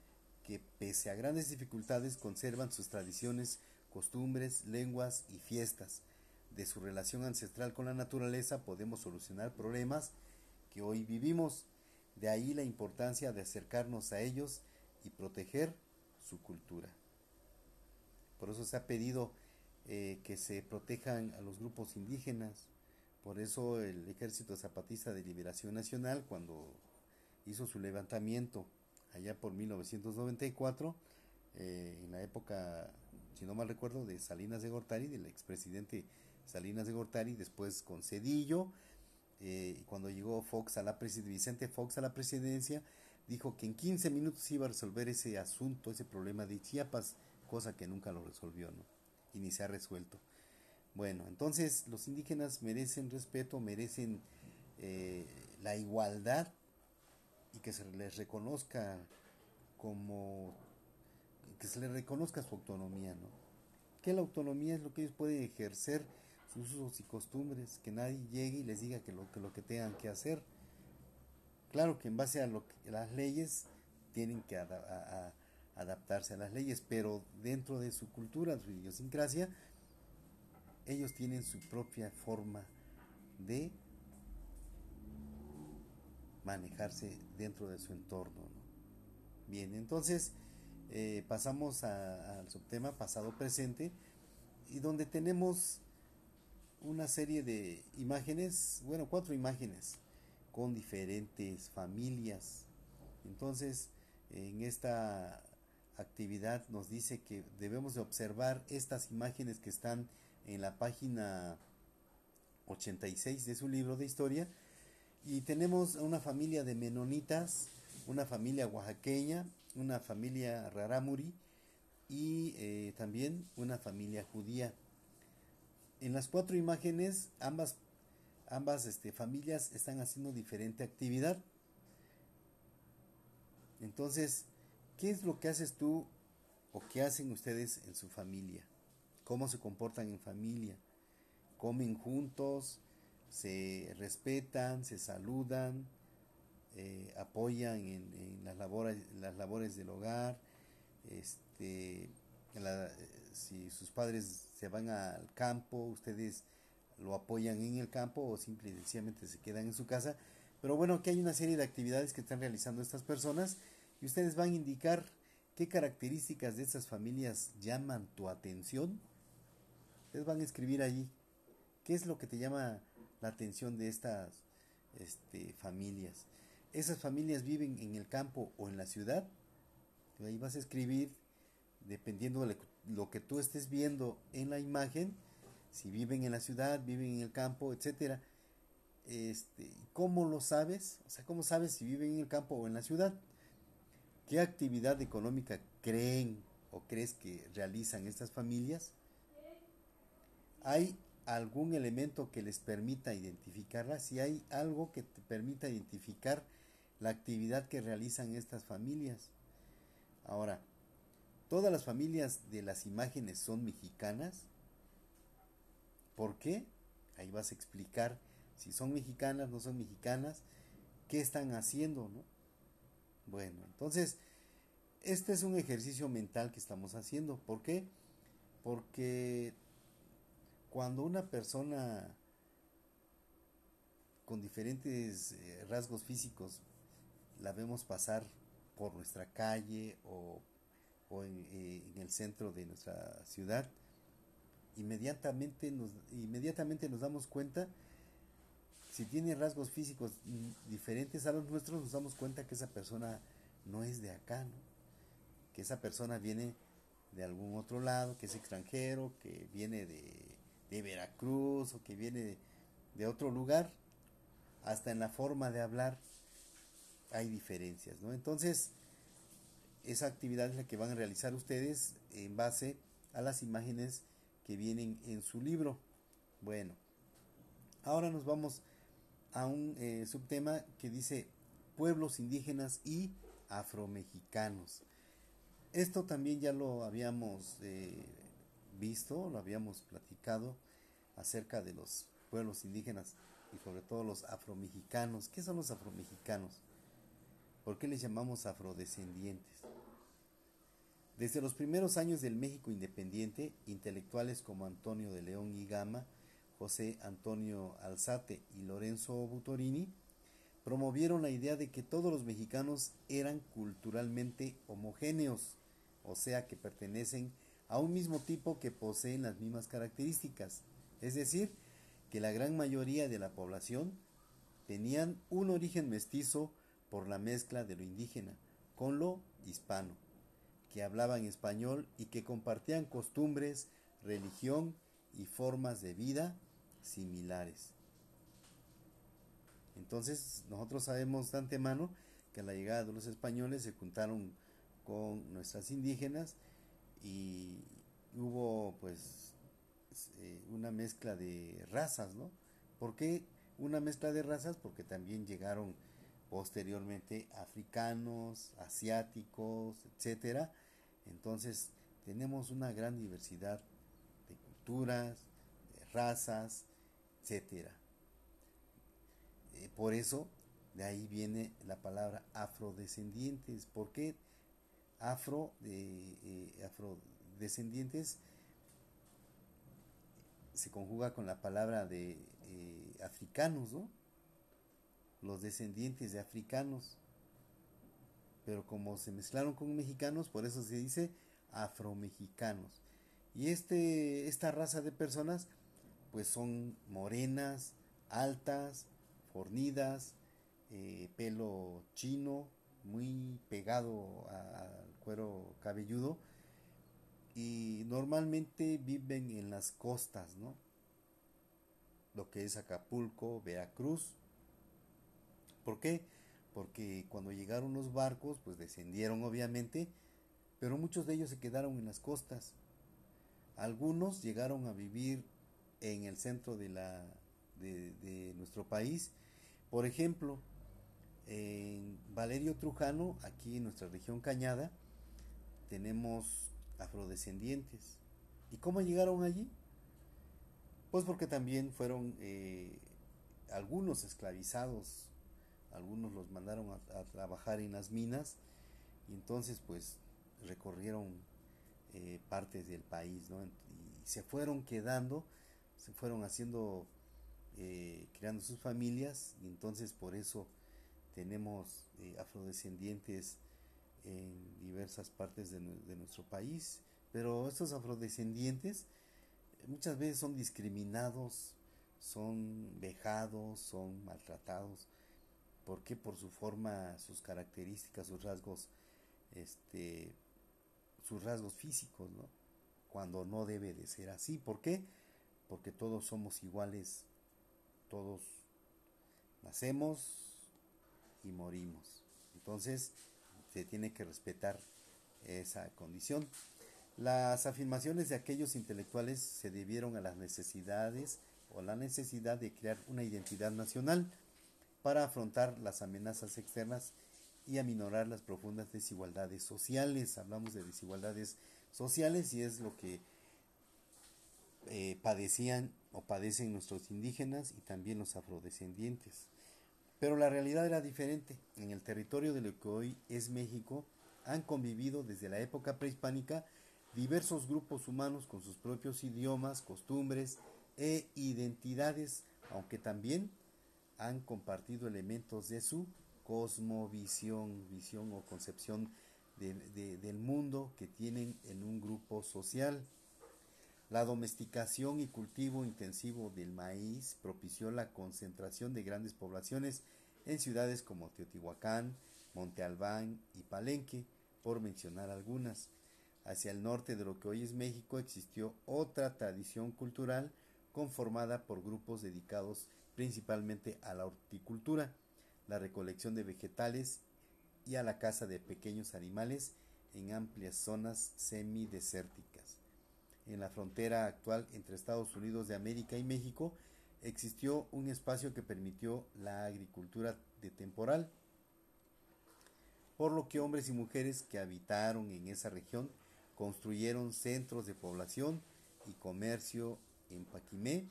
que pese a grandes dificultades conservan sus tradiciones, costumbres, lenguas y fiestas. De su relación ancestral con la naturaleza podemos solucionar problemas que hoy vivimos. De ahí la importancia de acercarnos a ellos y proteger su cultura. Por eso se ha pedido eh, que se protejan a los grupos indígenas. Por eso el Ejército Zapatista de Liberación Nacional, cuando hizo su levantamiento allá por 1994, eh, en la época, si no mal recuerdo, de Salinas de Gortari, del expresidente Salinas de Gortari, después con Cedillo, eh, cuando llegó Fox a la Vicente Fox a la presidencia, dijo que en 15 minutos iba a resolver ese asunto, ese problema de Chiapas, cosa que nunca lo resolvió, ¿no? Y ni se ha resuelto. Bueno, entonces los indígenas merecen respeto, merecen eh, la igualdad y que se les reconozca como que se les reconozca su autonomía, ¿no? Que la autonomía es lo que ellos pueden ejercer usos y costumbres, que nadie llegue y les diga que lo que, lo que tengan que hacer Claro que en base a lo que las leyes tienen que adaptarse a las leyes, pero dentro de su cultura, su idiosincrasia, ellos tienen su propia forma de manejarse dentro de su entorno. Bien, entonces eh, pasamos al subtema pasado-presente y donde tenemos una serie de imágenes, bueno, cuatro imágenes con diferentes familias. Entonces, en esta actividad nos dice que debemos de observar estas imágenes que están en la página 86 de su libro de historia y tenemos una familia de menonitas, una familia oaxaqueña, una familia rarámuri y eh, también una familia judía. En las cuatro imágenes ambas ambas este, familias están haciendo diferente actividad. Entonces, ¿Qué es lo que haces tú o qué hacen ustedes en su familia? ¿Cómo se comportan en familia? ¿Comen juntos? ¿Se respetan? ¿Se saludan? Eh, ¿Apoyan en, las, labores, las labores del hogar? Este, si sus padres se van al campo, ustedes lo apoyan en el campo o simplemente se quedan en su casa. Pero bueno, que hay una serie de actividades que están realizando estas personas y ustedes van a indicar qué características de estas familias llaman tu atención. Ustedes van a escribir allí qué es lo que te llama la atención de estas este, familias. ¿Esas familias viven en el campo o en la ciudad? Ahí vas a escribir, dependiendo de lo que tú estés viendo en la imagen, si viven en la ciudad, viven en el campo, etcétera. Este, ¿Cómo lo sabes? O sea, ¿cómo sabes si viven en el campo o en la ciudad? ¿Qué actividad económica creen o crees que realizan estas familias? ¿Hay algún elemento que les permita identificarla? Si hay algo que te permita identificar la actividad que realizan estas familias. Ahora, ¿todas las familias de las imágenes son mexicanas? ¿Por qué? Ahí vas a explicar si son mexicanas, no son mexicanas, qué están haciendo, ¿no? Bueno, entonces, este es un ejercicio mental que estamos haciendo. ¿Por qué? Porque cuando una persona con diferentes eh, rasgos físicos la vemos pasar por nuestra calle o, eh, en el centro de nuestra ciudad, inmediatamente nos, inmediatamente nos damos cuenta, si tiene rasgos físicos diferentes a los nuestros, nos damos cuenta que esa persona no es de acá, que esa persona viene de algún otro lado, que es extranjero, que viene de, Veracruz o que viene de, de, otro lugar, hasta en la forma de hablar hay diferencias, ¿no? Entonces, esa actividad es la que van a realizar ustedes en base a las imágenes que vienen en su libro. Bueno, ahora nos vamos a un eh, subtema que dice pueblos indígenas y afromexicanos. Esto también ya lo habíamos eh, visto, lo habíamos platicado acerca de los pueblos indígenas y sobre todo los afromexicanos. ¿Qué son los afromexicanos? ¿Por qué les llamamos afrodescendientes? Desde los primeros años del México independiente, intelectuales como Antonio de León y Gama, José Antonio Alzate y Lorenzo Butorini promovieron la idea de que todos los mexicanos eran culturalmente homogéneos, o sea que pertenecen a un mismo tipo que poseen las mismas características, es decir, que la gran mayoría de la población tenían un origen mestizo por la mezcla de lo indígena con lo hispano que hablaban español y que compartían costumbres, religión y formas de vida similares. Entonces nosotros sabemos de antemano que a la llegada de los españoles se juntaron con nuestras indígenas y hubo pues eh, una mezcla de razas, ¿no? ¿Por qué una mezcla de razas? Porque también llegaron posteriormente africanos, asiáticos, etcétera, entonces tenemos una gran diversidad de culturas, de razas, etc. Eh, por eso, de ahí viene la palabra afrodescendientes. ¿Por qué afro, eh, afrodescendientes? Se conjuga con la palabra de eh, africanos, ¿no? Los descendientes de africanos pero como se mezclaron con mexicanos, por eso se dice afromexicanos. Y este, esta raza de personas, pues son morenas, altas, fornidas, eh, pelo chino, muy pegado al cuero cabelludo, y normalmente viven en las costas, ¿no? Lo que es Acapulco, Veracruz. ¿Por qué? Porque cuando llegaron los barcos, pues descendieron obviamente, pero muchos de ellos se quedaron en las costas. Algunos llegaron a vivir en el centro de, la, de, nuestro país. Por ejemplo, en Valerio Trujano, aquí en nuestra región Cañada, tenemos afrodescendientes. ¿Y cómo llegaron allí? Pues porque también fueron eh, algunos esclavizados, algunos los mandaron a, trabajar en las minas y entonces pues recorrieron eh, partes del país, ¿no? Y se fueron quedando, se fueron haciendo, eh, creando sus familias y entonces por eso tenemos afrodescendientes en diversas partes de, de nuestro país, pero estos afrodescendientes muchas veces son discriminados, son vejados, son maltratados. ¿Por qué? Por su forma, sus características, sus rasgos, este, sus rasgos físicos, ¿no? Cuando no debe de ser así. ¿Por qué? Porque todos somos iguales, todos nacemos y morimos. Entonces, se tiene que respetar esa condición. Las afirmaciones de aquellos intelectuales se debieron a las necesidades o la necesidad de crear una identidad nacional para afrontar las amenazas externas y aminorar las profundas desigualdades sociales. Hablamos de desigualdades sociales y es lo que eh, padecían o padecen nuestros indígenas y también los afrodescendientes. Pero la realidad era diferente. En el territorio de lo que hoy es México han convivido desde la época prehispánica diversos grupos humanos con sus propios idiomas, costumbres e identidades, aunque también han compartido elementos de su cosmovisión, visión o concepción del mundo que tienen en un grupo social. La domesticación y cultivo intensivo del maíz propició la concentración de grandes poblaciones en ciudades como Teotihuacán, Monte Albán y Palenque, por mencionar algunas. Hacia el norte de lo que hoy es México existió otra tradición cultural conformada por grupos dedicados principalmente a la horticultura, la recolección de vegetales y a la caza de pequeños animales en amplias zonas semidesérticas. En la frontera actual entre Estados Unidos de América y México existió un espacio que permitió la agricultura de temporal, por lo que hombres y mujeres que habitaron en esa región construyeron centros de población y comercio en Paquimé,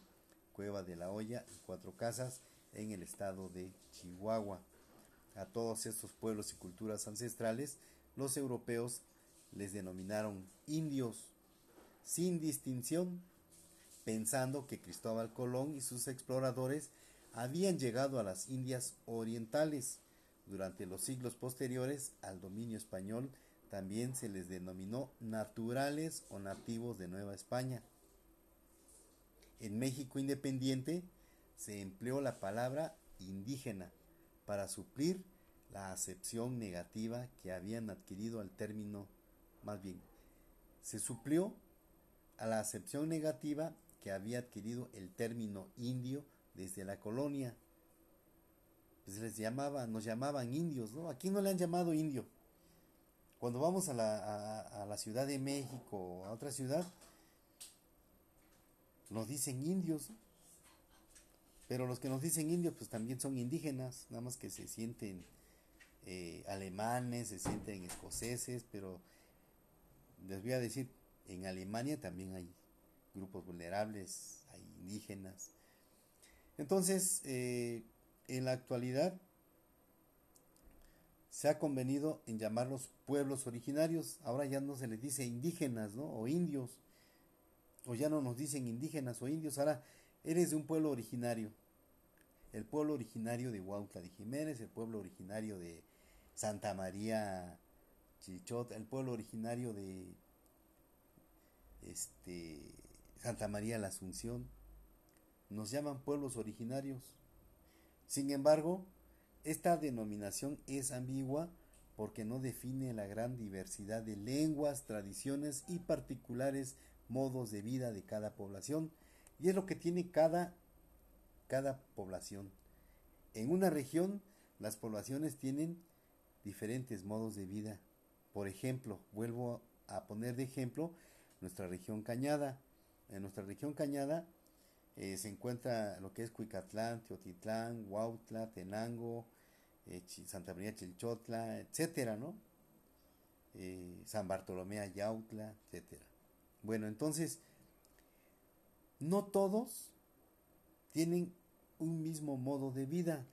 Cueva de la Hoya y Cuatro Casas en el estado de Chihuahua. A todos estos pueblos y culturas ancestrales, los europeos les denominaron indios, sin distinción, pensando que Cristóbal Colón y sus exploradores habían llegado a las Indias Orientales. Durante los siglos posteriores al dominio español también se les denominó naturales o nativos de Nueva España. En México independiente se empleó la palabra indígena para suplir la acepción negativa que habían adquirido al término, más bien, se suplió a la acepción negativa que había adquirido el término indio desde la colonia. Pues les llamaba, nos llamaban indios, ¿no? Aquí no le han llamado indio. Cuando vamos a la, a, la Ciudad de México o a otra ciudad, nos dicen indios. Pero los que nos dicen indios, pues también son indígenas, nada más que se sienten eh, alemanes, se sienten escoceses, pero les voy a decir, en Alemania también hay grupos vulnerables, hay indígenas. Entonces, eh, en la actualidad, se ha convenido en llamarlos pueblos originarios. Ahora ya no se les dice indígenas, ¿no? O indios. O ya no nos dicen indígenas o indios. Ahora eres de un pueblo originario. El pueblo originario de Huautla de Jiménez, el pueblo originario de Santa María Chichot, el pueblo originario de este Santa María la Asunción. Nos llaman pueblos originarios. Sin embargo, esta denominación es ambigua porque no define la gran diversidad de lenguas, tradiciones y particulares modos de vida de cada población. Y es lo que tiene cada, cada población. En una región, las poblaciones tienen diferentes modos de vida. Por ejemplo, vuelvo a poner de ejemplo nuestra región Cañada. En nuestra región Cañada eh, se encuentra lo que es Cuicatlán, Teotitlán, Huautla, Tenango, eh, Santa María Chilchotla, etcétera, ¿no? eh, San Bartolomé Ayautla, etc. Bueno, entonces, no todos tienen un mismo modo de vida.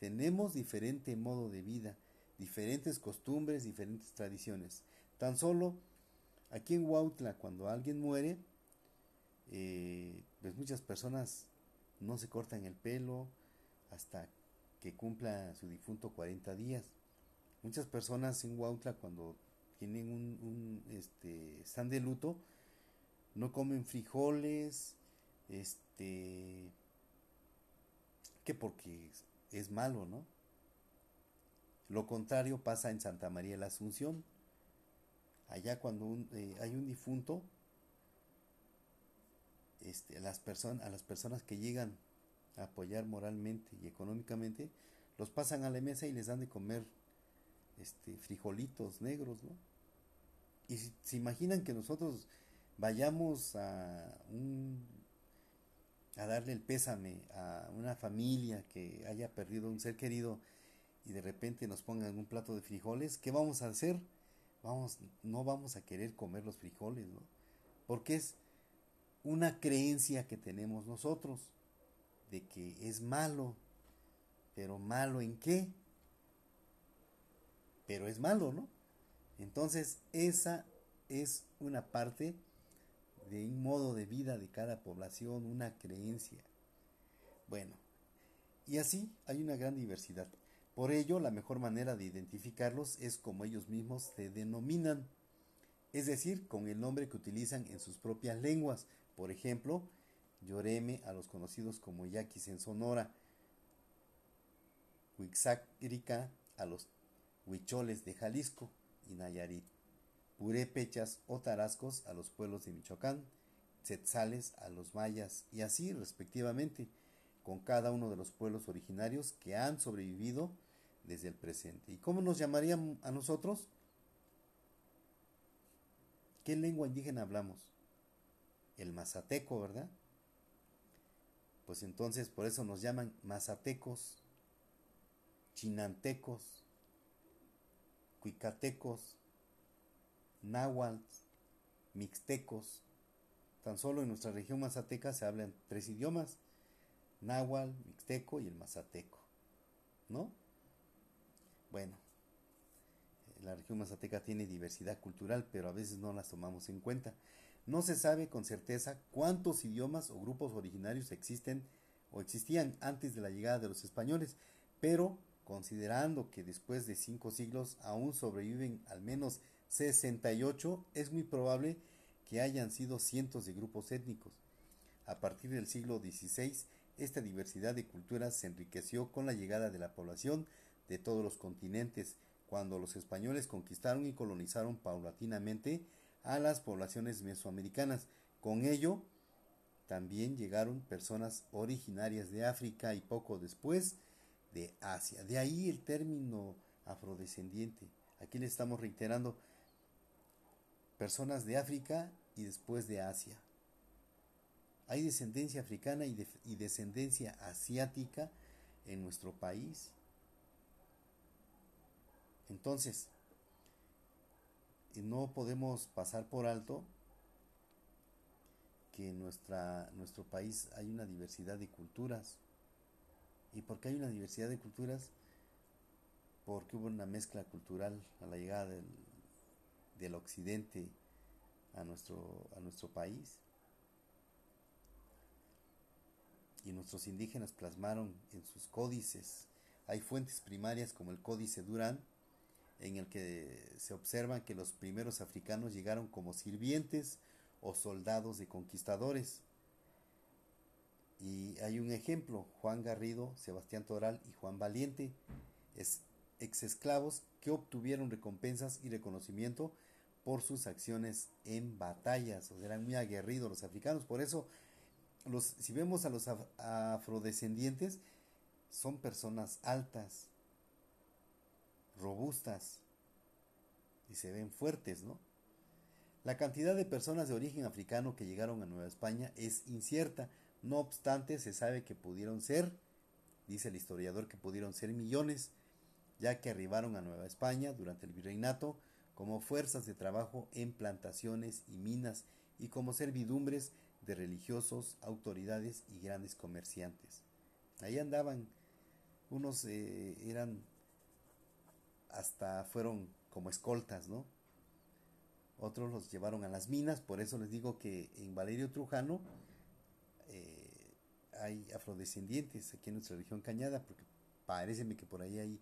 Tenemos diferente modo de vida, diferentes costumbres, diferentes tradiciones. Tan solo aquí en Huautla, cuando alguien muere, eh, pues muchas personas no se cortan el pelo hasta que cumpla su difunto 40 días. Muchas personas en Huautla cuando tienen un, un este, están de luto, no comen frijoles, este, que porque es malo, ¿no? Lo contrario pasa en Santa María la Asunción. Allá cuando eh, hay un difunto, este, las a las personas que llegan a apoyar moralmente y económicamente, los pasan a la mesa y les dan de comer este, frijolitos negros, ¿no? Y si, se imaginan que nosotros vayamos a un a darle el pésame a una familia que haya perdido un ser querido y de repente nos pongan un plato de frijoles, ¿qué vamos a hacer? Vamos, no vamos a querer comer los frijoles, ¿no? Porque es una creencia que tenemos nosotros de que es malo, pero malo en qué? Pero es malo, ¿no? Entonces, esa es una parte de un modo de vida de cada población, una creencia. Bueno, y así hay una gran diversidad. Por ello, la mejor manera de identificarlos es como ellos mismos se denominan, es decir, con el nombre que utilizan en sus propias lenguas. Por ejemplo, Lloreme a los conocidos como yaquis en Sonora, Huixácrica a los huicholes de Jalisco y Nayarit purépechas o tarascos a los pueblos de Michoacán, tzetzales a los mayas y así respectivamente, con cada uno de los pueblos originarios que han sobrevivido desde el presente. ¿Y cómo nos llamarían a nosotros? ¿Qué lengua indígena hablamos? El mazateco, ¿verdad? Pues entonces por eso nos llaman mazatecos, chinantecos, cuicatecos, náhuatl, mixtecos. Tan solo en nuestra región mazateca se hablan tres idiomas, náhuatl, mixteco y el mazateco. ¿No? Bueno, la región mazateca tiene diversidad cultural, pero a veces no las tomamos en cuenta. No se sabe con certeza cuántos idiomas o grupos originarios existen o existían antes de la llegada de los españoles, pero considerando que después de cinco siglos aún sobreviven al menos 68 es muy probable que hayan sido cientos de grupos étnicos. A partir del siglo XVI, esta diversidad de culturas se enriqueció con la llegada de la población de todos los continentes, cuando los españoles conquistaron y colonizaron paulatinamente a las poblaciones mesoamericanas. Con ello, también llegaron personas originarias de África y poco después de Asia. De ahí el término afrodescendiente. Aquí le estamos reiterando personas de África y después de Asia. Hay descendencia africana y, y descendencia asiática en nuestro país. Entonces, no podemos pasar por alto que en nuestra, nuestro país hay una diversidad de culturas. ¿Y por qué hay una diversidad de culturas? Porque hubo una mezcla cultural a la llegada del, del occidente a nuestro, a nuestro país. Y nuestros indígenas plasmaron en sus códices. Hay fuentes primarias como el Códice Durán, en el que se observa que los primeros africanos llegaron como sirvientes o soldados de conquistadores. Y hay un ejemplo, Juan Garrido, Sebastián Toral y Juan Valiente, ex esclavos que obtuvieron recompensas y reconocimiento por sus acciones en batallas, o sea, eran muy aguerridos los africanos, por eso los, si vemos a los afrodescendientes, son personas altas, robustas y se ven fuertes, ¿no? La cantidad de personas de origen africano que llegaron a Nueva España es incierta, no obstante se sabe que pudieron ser, dice el historiador que pudieron ser millones, ya que arribaron a Nueva España durante el virreinato como fuerzas de trabajo en plantaciones y minas y como servidumbres de religiosos, autoridades y grandes comerciantes. Ahí andaban, unos eh, eran, hasta fueron como escoltas, ¿no? Otros los llevaron a las minas, por eso les digo que en Valerio Trujano eh, hay afrodescendientes aquí en nuestra región Cañada, porque parece que por ahí hay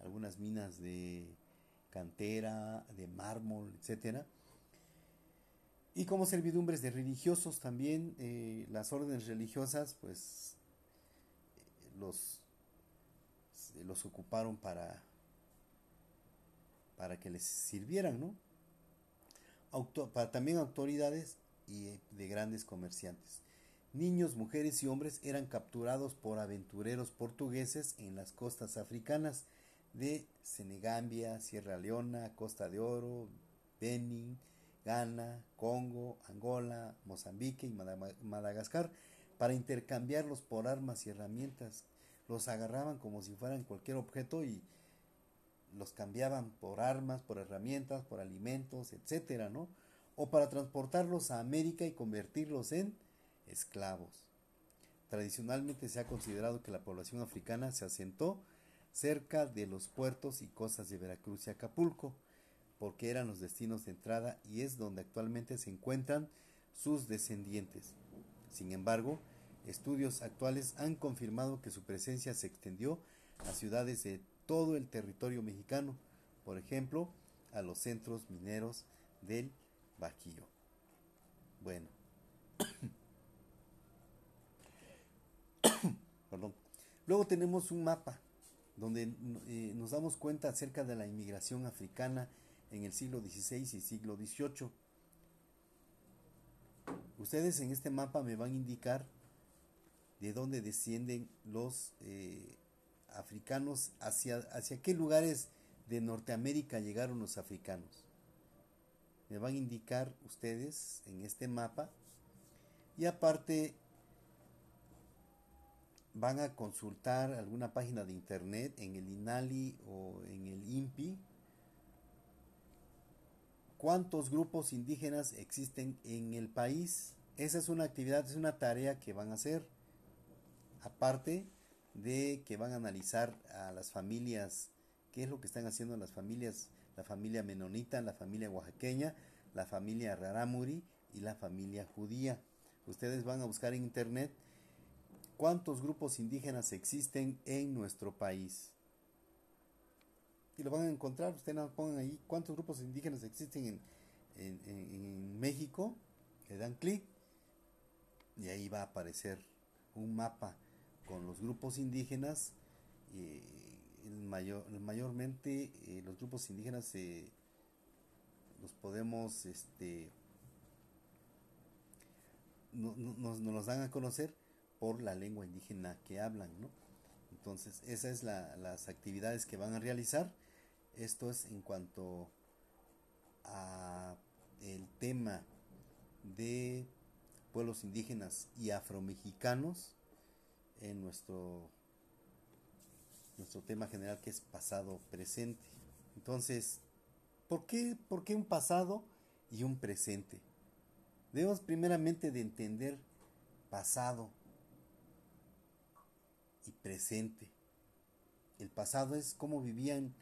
algunas minas de cantera, de mármol, etcétera. Y como servidumbres de religiosos también, eh, las órdenes religiosas, pues los, los ocuparon para, para que les sirvieran, ¿no? para también autoridades y de grandes comerciantes. Niños, mujeres y hombres eran capturados por aventureros portugueses en las costas africanas de Senegambia, Sierra Leona, Costa de Oro, Benin, Ghana, Congo, Angola, Mozambique y Madagascar para intercambiarlos por armas y herramientas. Los agarraban como si fueran cualquier objeto y los cambiaban por armas, por herramientas, por alimentos, etcétera, ¿no? O para transportarlos a América y convertirlos en esclavos. Tradicionalmente se ha considerado que la población africana se asentó cerca de los puertos y costas de Veracruz y Acapulco, porque eran los destinos de entrada y es donde actualmente se encuentran sus descendientes. Sin embargo, estudios actuales han confirmado que su presencia se extendió a ciudades de todo el territorio mexicano, por ejemplo, a los centros mineros del Bajío. Bueno. Perdón. Luego tenemos un mapa donde eh, nos damos cuenta acerca de la inmigración africana en el siglo XVI y siglo XVIII. Ustedes en este mapa me van a indicar de dónde descienden los eh, africanos, hacia, hacia qué lugares de Norteamérica llegaron los africanos. Me van a indicar ustedes en este mapa y aparte van a consultar alguna página de internet en el INALI o en el INPI, cuántos grupos indígenas existen en el país. Esa es una actividad, es una tarea que van a hacer. Aparte de que van a analizar a las familias, qué es lo que están haciendo las familias, la familia menonita, la familia oaxaqueña, la familia raramuri y la familia judía. Ustedes van a buscar en internet cuántos grupos indígenas existen en nuestro país. Y lo van a encontrar, ustedes nos pongan ahí cuántos grupos indígenas existen en, en, México, le dan clic y ahí va a aparecer un mapa con los grupos indígenas. Eh, mayor, mayormente eh, los grupos indígenas los podemos, este, no, nos los dan a conocer por la lengua indígena que hablan, ¿no? Entonces, esas es las actividades que van a realizar. Esto es en cuanto a el tema de pueblos indígenas y afromexicanos en nuestro nuestro tema general que es pasado presente. Entonces, ¿por qué, ¿por qué un pasado y un presente? Debemos primeramente de entender pasado y presente. El pasado es cómo vivían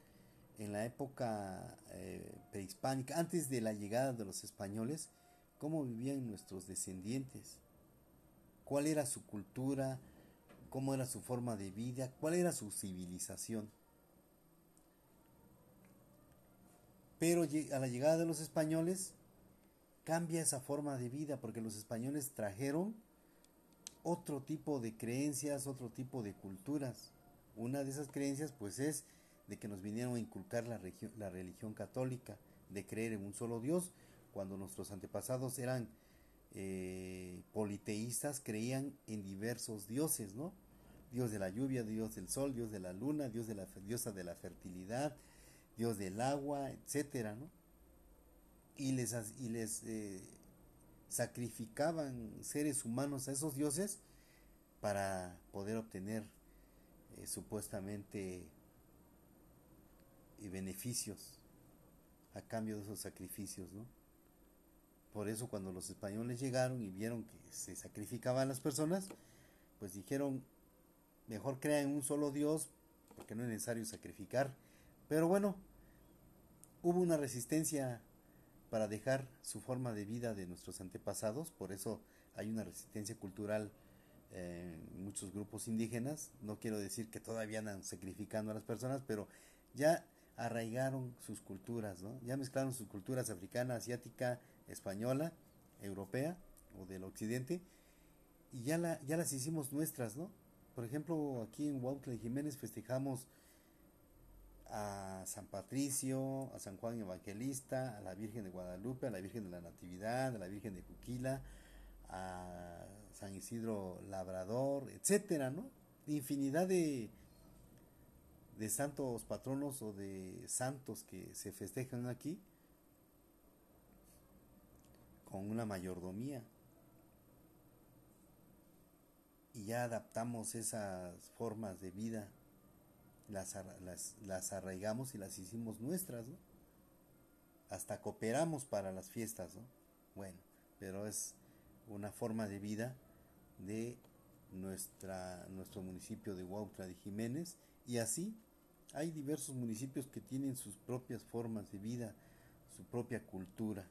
en la época eh, prehispánica, antes de la llegada de los españoles, cómo vivían nuestros descendientes, cuál era su cultura, cómo era su forma de vida, cuál era su civilización. Pero a la llegada de los españoles cambia esa forma de vida porque los españoles trajeron otro tipo de creencias, otro tipo de culturas. Una de esas creencias pues es de que nos vinieron a inculcar la, la religión católica, de creer en un solo Dios, cuando nuestros antepasados eran eh, politeístas, creían en diversos dioses, ¿no? Dios de la lluvia, Dios del sol, Dios de la luna, Dios de la diosa de la fertilidad, Dios del agua, etcétera, ¿no? Y les, y les eh, sacrificaban seres humanos a esos dioses para poder obtener eh, supuestamente eh, beneficios a cambio de esos sacrificios, ¿no? Por eso cuando los españoles llegaron y vieron que se sacrificaban las personas, pues dijeron, mejor crean un solo Dios, porque no es necesario sacrificar. Pero bueno, hubo una resistencia para dejar su forma de vida de nuestros antepasados, por eso hay una resistencia cultural en muchos grupos indígenas. No quiero decir que todavía andan sacrificando a las personas, pero ya arraigaron sus culturas, ¿no? Ya mezclaron sus culturas africana, asiática, española, europea o del occidente y ya, la, ya las hicimos nuestras, ¿no? Por ejemplo, aquí en Huautla Jiménez festejamos a San Patricio, a San Juan Evangelista, a la Virgen de Guadalupe, a la Virgen de la Natividad, a la Virgen de Juquila, a San Isidro Labrador, etcétera, ¿no? Infinidad de, de santos patronos o de santos que se festejan aquí con una mayordomía. Y ya adaptamos esas formas de vida, las, las, arraigamos y las hicimos nuestras. Hasta cooperamos para las fiestas, ¿no? Bueno, pero es una forma de vida de nuestra, nuestro municipio de Huautla de Jiménez y así hay diversos municipios que tienen sus propias formas de vida, su propia cultura.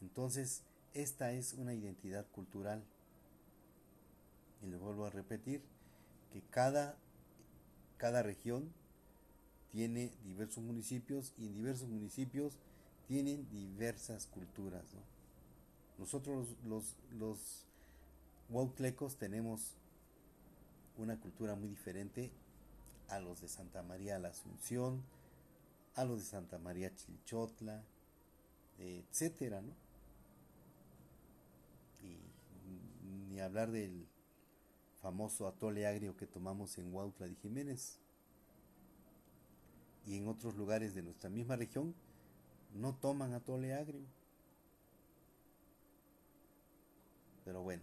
Entonces, esta es una identidad cultural. Y le vuelvo a repetir que cada, cada región tiene diversos municipios y en diversos municipios tienen diversas culturas. Nosotros los, los, los tenemos una cultura muy diferente a los de Santa María la Asunción, a los de Santa María Chilchotla, etcétera, ¿no? Y ni hablar del famoso atole agrio que tomamos en Huautla de Jiménez. Y en otros lugares de nuestra misma región no toman atole agrio. Pero bueno,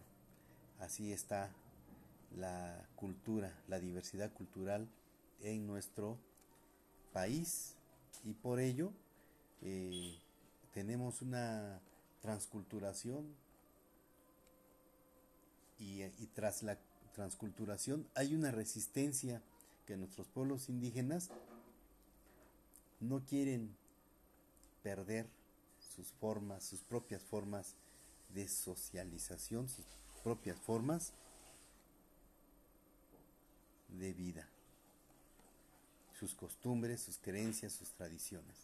así está la cultura, la diversidad cultural en nuestro país y por ello eh, tenemos una transculturación y, y, tras la transculturación hay una resistencia que nuestros pueblos indígenas no quieren perder sus formas, sus propias formas de socialización, sus propias formas de vida sus costumbres, sus creencias, sus tradiciones,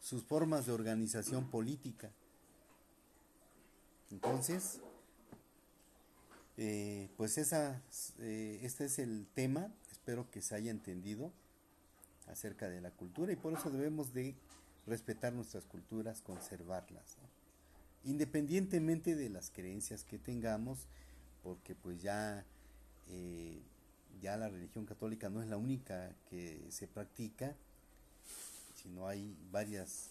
sus formas de organización política. Entonces, eh, pues esa, eh, este es el tema, espero que se haya entendido acerca de la cultura y por eso debemos de respetar nuestras culturas, conservarlas, independientemente de las creencias que tengamos, porque pues ya eh, ya la religión católica no es la única que se practica, sino hay varias,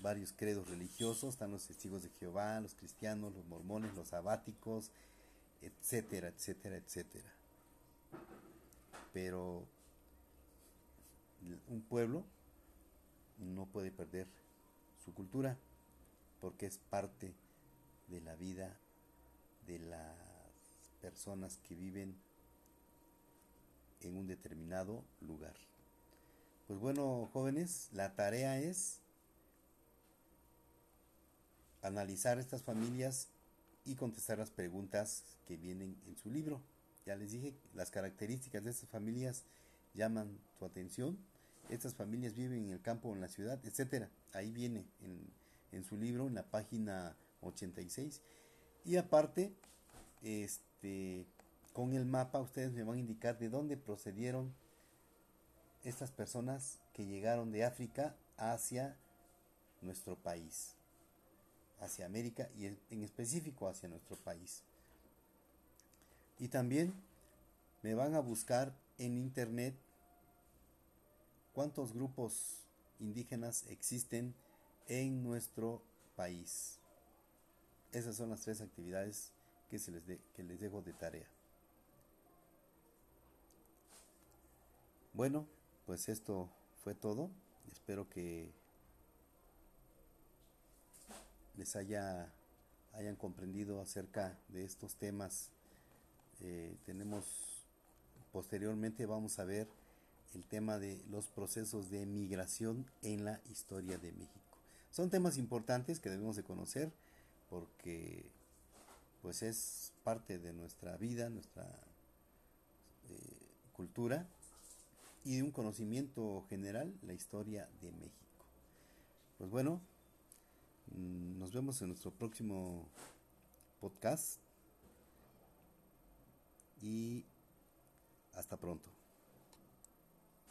varios credos religiosos, están los testigos de Jehová, los cristianos, los mormones, los abáticos, etcétera, etcétera, etcétera. Pero un pueblo no puede perder su cultura porque es parte de la vida de las personas que viven en un determinado lugar. Pues bueno, jóvenes, la tarea es analizar estas familias y contestar las preguntas que vienen en su libro. Ya les dije, las características de estas familias llaman tu atención. Estas familias viven en el campo o en la ciudad, etcétera. Ahí viene en, en su libro, en la página 86. Y aparte, este con el mapa ustedes me van a indicar de dónde procedieron estas personas que llegaron de África hacia nuestro país, hacia América y en específico hacia nuestro país. Y también me van a buscar en internet cuántos grupos indígenas existen en nuestro país. Esas son las tres actividades que, se les, que les dejo de tarea. Bueno, pues esto fue todo. Espero que les haya hayan comprendido acerca de estos temas. Eh, tenemos posteriormente vamos a ver el tema de los procesos de migración en la historia de México. Son temas importantes que debemos de conocer porque pues es parte de nuestra vida, nuestra eh, cultura y de un conocimiento general la historia de México. Pues bueno, nos vemos en nuestro próximo podcast y hasta pronto.